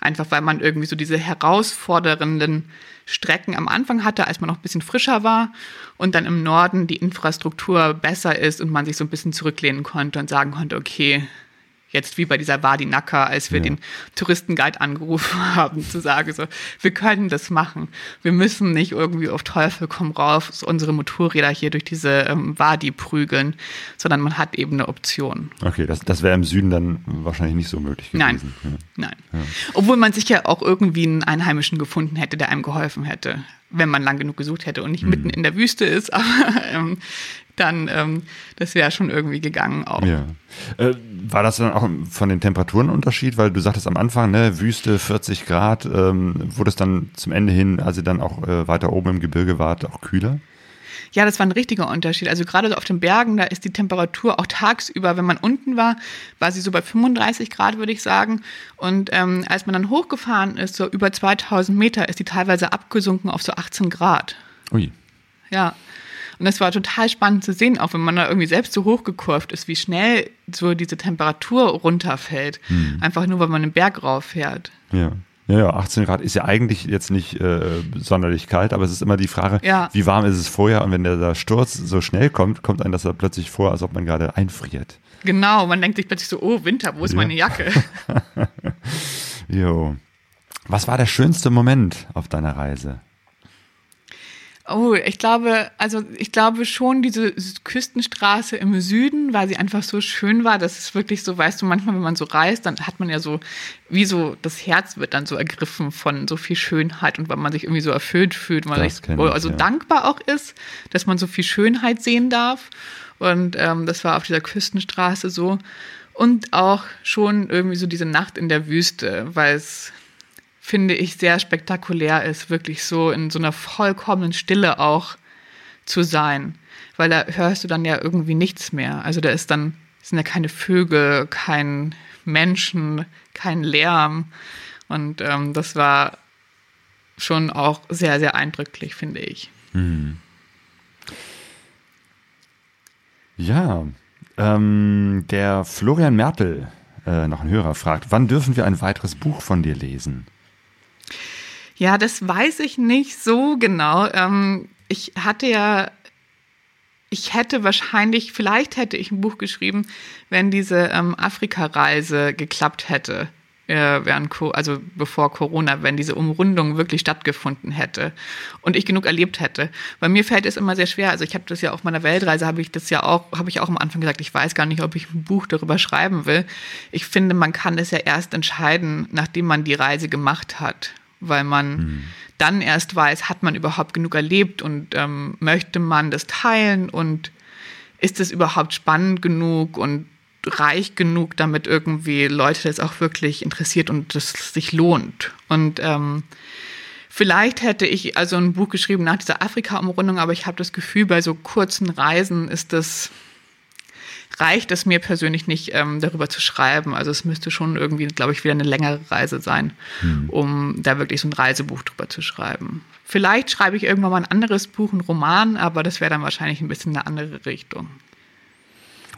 Einfach weil man irgendwie so diese herausfordernden Strecken am Anfang hatte, als man noch ein bisschen frischer war und dann im Norden die Infrastruktur besser ist und man sich so ein bisschen zurücklehnen konnte und sagen konnte, okay, jetzt wie bei dieser Wadi Naka, als wir ja. den Touristenguide angerufen haben, zu sagen, so, wir können das machen. Wir müssen nicht irgendwie auf Teufel komm rauf unsere Motorräder hier durch diese ähm, Wadi prügeln, sondern man hat eben eine Option.
Okay, das, das wäre im Süden dann wahrscheinlich nicht so möglich gewesen.
Nein, ja. nein. Ja. Obwohl man sicher auch irgendwie einen Einheimischen gefunden hätte, der einem geholfen hätte wenn man lang genug gesucht hätte und nicht mhm. mitten in der Wüste ist, aber ähm, dann, ähm, das wäre schon irgendwie gegangen auch.
Ja. Äh, war das dann auch von den Temperaturen ein Unterschied? Weil du sagtest am Anfang, ne, Wüste 40 Grad, ähm, wurde es dann zum Ende hin, als ihr dann auch äh, weiter oben im Gebirge wart, auch kühler?
Ja, das war ein richtiger Unterschied. Also gerade so auf den Bergen, da ist die Temperatur auch tagsüber, wenn man unten war, war sie so bei 35 Grad, würde ich sagen. Und ähm, als man dann hochgefahren ist, so über 2000 Meter, ist die teilweise abgesunken auf so 18 Grad.
Ui.
Ja. Und das war total spannend zu sehen, auch wenn man da irgendwie selbst so hochgekurvt ist, wie schnell so diese Temperatur runterfällt. Hm. Einfach nur, weil man einen Berg rauffährt.
Ja. Ja, ja, 18 Grad ist ja eigentlich jetzt nicht äh, sonderlich kalt, aber es ist immer die Frage,
ja.
wie warm ist es vorher und wenn der, der Sturz so schnell kommt, kommt einem das da plötzlich vor, als ob man gerade einfriert.
Genau, man denkt sich plötzlich so, oh, Winter, wo ist ja. meine Jacke?
jo. Was war der schönste Moment auf deiner Reise?
Oh, ich glaube, also ich glaube schon diese Küstenstraße im Süden, weil sie einfach so schön war. Das ist wirklich so, weißt du, manchmal, wenn man so reist, dann hat man ja so, wie so, das Herz wird dann so ergriffen von so viel Schönheit und weil man sich irgendwie so erfüllt fühlt, weil man sich also ja. dankbar auch ist, dass man so viel Schönheit sehen darf. Und ähm, das war auf dieser Küstenstraße so. Und auch schon irgendwie so diese Nacht in der Wüste, weil es finde ich, sehr spektakulär ist, wirklich so in so einer vollkommenen Stille auch zu sein. Weil da hörst du dann ja irgendwie nichts mehr. Also da ist dann, sind ja keine Vögel, kein Menschen, kein Lärm. Und ähm, das war schon auch sehr, sehr eindrücklich, finde ich. Hm.
Ja, ähm, der Florian Mertel, äh, noch ein Hörer, fragt, wann dürfen wir ein weiteres Buch von dir lesen?
Ja, das weiß ich nicht so genau. Ähm, ich hatte ja, ich hätte wahrscheinlich, vielleicht hätte ich ein Buch geschrieben, wenn diese ähm, Afrika-Reise geklappt hätte äh, während, also bevor Corona, wenn diese Umrundung wirklich stattgefunden hätte und ich genug erlebt hätte. Bei mir fällt es immer sehr schwer. Also ich habe das ja auf meiner Weltreise, habe ich das ja auch, habe ich auch am Anfang gesagt, ich weiß gar nicht, ob ich ein Buch darüber schreiben will. Ich finde, man kann es ja erst entscheiden, nachdem man die Reise gemacht hat, weil man mhm. dann erst weiß, hat man überhaupt genug erlebt und ähm, möchte man das teilen und ist es überhaupt spannend genug und reich genug, damit irgendwie Leute das auch wirklich interessiert und das sich lohnt. Und ähm, vielleicht hätte ich also ein Buch geschrieben nach dieser Afrika-Umrundung, aber ich habe das Gefühl, bei so kurzen Reisen ist das reicht es mir persönlich nicht, ähm, darüber zu schreiben. Also es müsste schon irgendwie, glaube ich, wieder eine längere Reise sein, hm. um da wirklich so ein Reisebuch drüber zu schreiben. Vielleicht schreibe ich irgendwann mal ein anderes Buch, einen Roman, aber das wäre dann wahrscheinlich ein bisschen eine andere Richtung.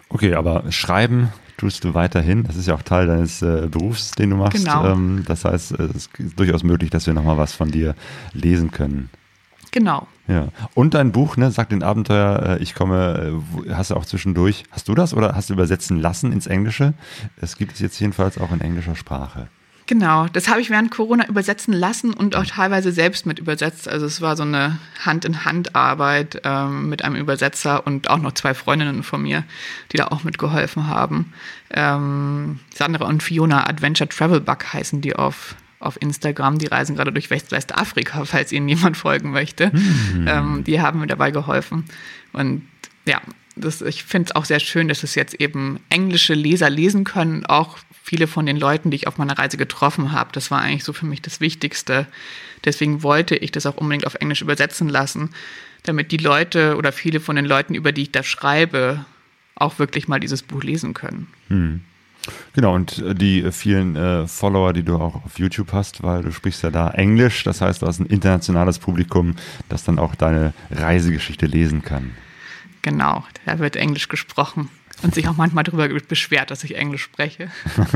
Okay, aber schreiben tust du weiterhin. Das ist ja auch Teil deines äh, Berufs, den du machst. Genau. Ähm, das heißt, es ist durchaus möglich, dass wir nochmal was von dir lesen können.
Genau.
Ja. Und dein Buch, ne, sagt den Abenteuer, äh, ich komme, äh, hast du auch zwischendurch, hast du das oder hast du übersetzen lassen ins Englische? Es gibt es jetzt jedenfalls auch in englischer Sprache.
Genau, das habe ich während Corona übersetzen lassen und auch teilweise selbst mit übersetzt. Also es war so eine Hand-in-Hand-Arbeit ähm, mit einem Übersetzer und auch noch zwei Freundinnen von mir, die da auch mitgeholfen haben. Ähm, Sandra und Fiona Adventure Travel Bug heißen die auf, auf Instagram. Die reisen gerade durch West Westafrika, falls ihnen jemand folgen möchte. Mhm. Ähm, die haben mir dabei geholfen. Und ja, das, ich finde es auch sehr schön, dass es jetzt eben englische Leser lesen können, auch viele von den Leuten, die ich auf meiner Reise getroffen habe. Das war eigentlich so für mich das Wichtigste. Deswegen wollte ich das auch unbedingt auf Englisch übersetzen lassen, damit die Leute oder viele von den Leuten, über die ich da schreibe, auch wirklich mal dieses Buch lesen können. Hm.
Genau, und äh, die vielen äh, Follower, die du auch auf YouTube hast, weil du sprichst ja da Englisch, das heißt, du hast ein internationales Publikum, das dann auch deine Reisegeschichte lesen kann.
Genau, da wird Englisch gesprochen und sich auch manchmal darüber beschwert, dass ich Englisch spreche.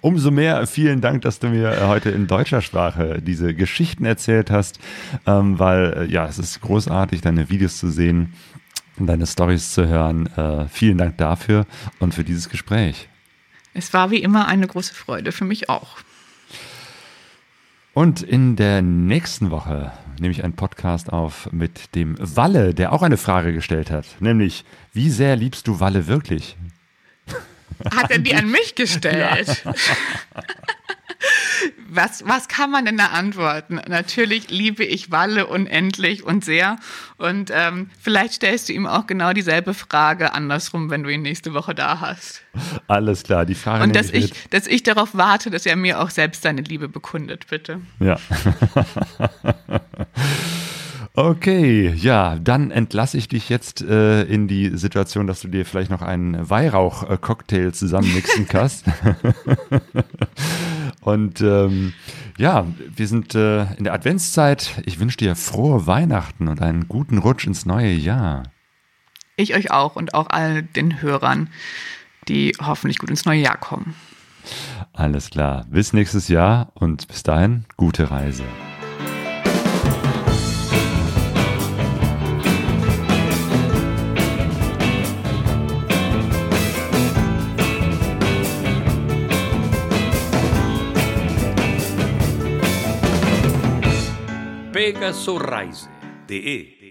Umso mehr vielen Dank, dass du mir heute in deutscher Sprache diese Geschichten erzählt hast, ähm, weil äh, ja, es ist großartig, deine Videos zu sehen deine Stories zu hören. Äh, vielen Dank dafür und für dieses Gespräch.
Es war wie immer eine große Freude, für mich auch.
Und in der nächsten Woche nehme ich einen Podcast auf mit dem Walle, der auch eine Frage gestellt hat, nämlich, wie sehr liebst du Walle wirklich?
Hat er die an mich gestellt? Ja. Was, was kann man denn da antworten? Natürlich liebe ich Walle unendlich und sehr. Und ähm, vielleicht stellst du ihm auch genau dieselbe Frage andersrum, wenn du ihn nächste Woche da hast.
Alles klar, die Frage.
Und dass ich, ich dass ich darauf warte, dass er mir auch selbst seine Liebe bekundet, bitte.
Ja. Okay, ja, dann entlasse ich dich jetzt äh, in die Situation, dass du dir vielleicht noch einen Weihrauch-Cocktail zusammenmixen kannst. Und ähm, ja, wir sind äh, in der Adventszeit. Ich wünsche dir frohe Weihnachten und einen guten Rutsch ins neue Jahr.
Ich euch auch und auch all den Hörern, die hoffentlich gut ins neue Jahr kommen.
Alles klar. Bis nächstes Jahr und bis dahin gute Reise.
Ortega Sorraise. DE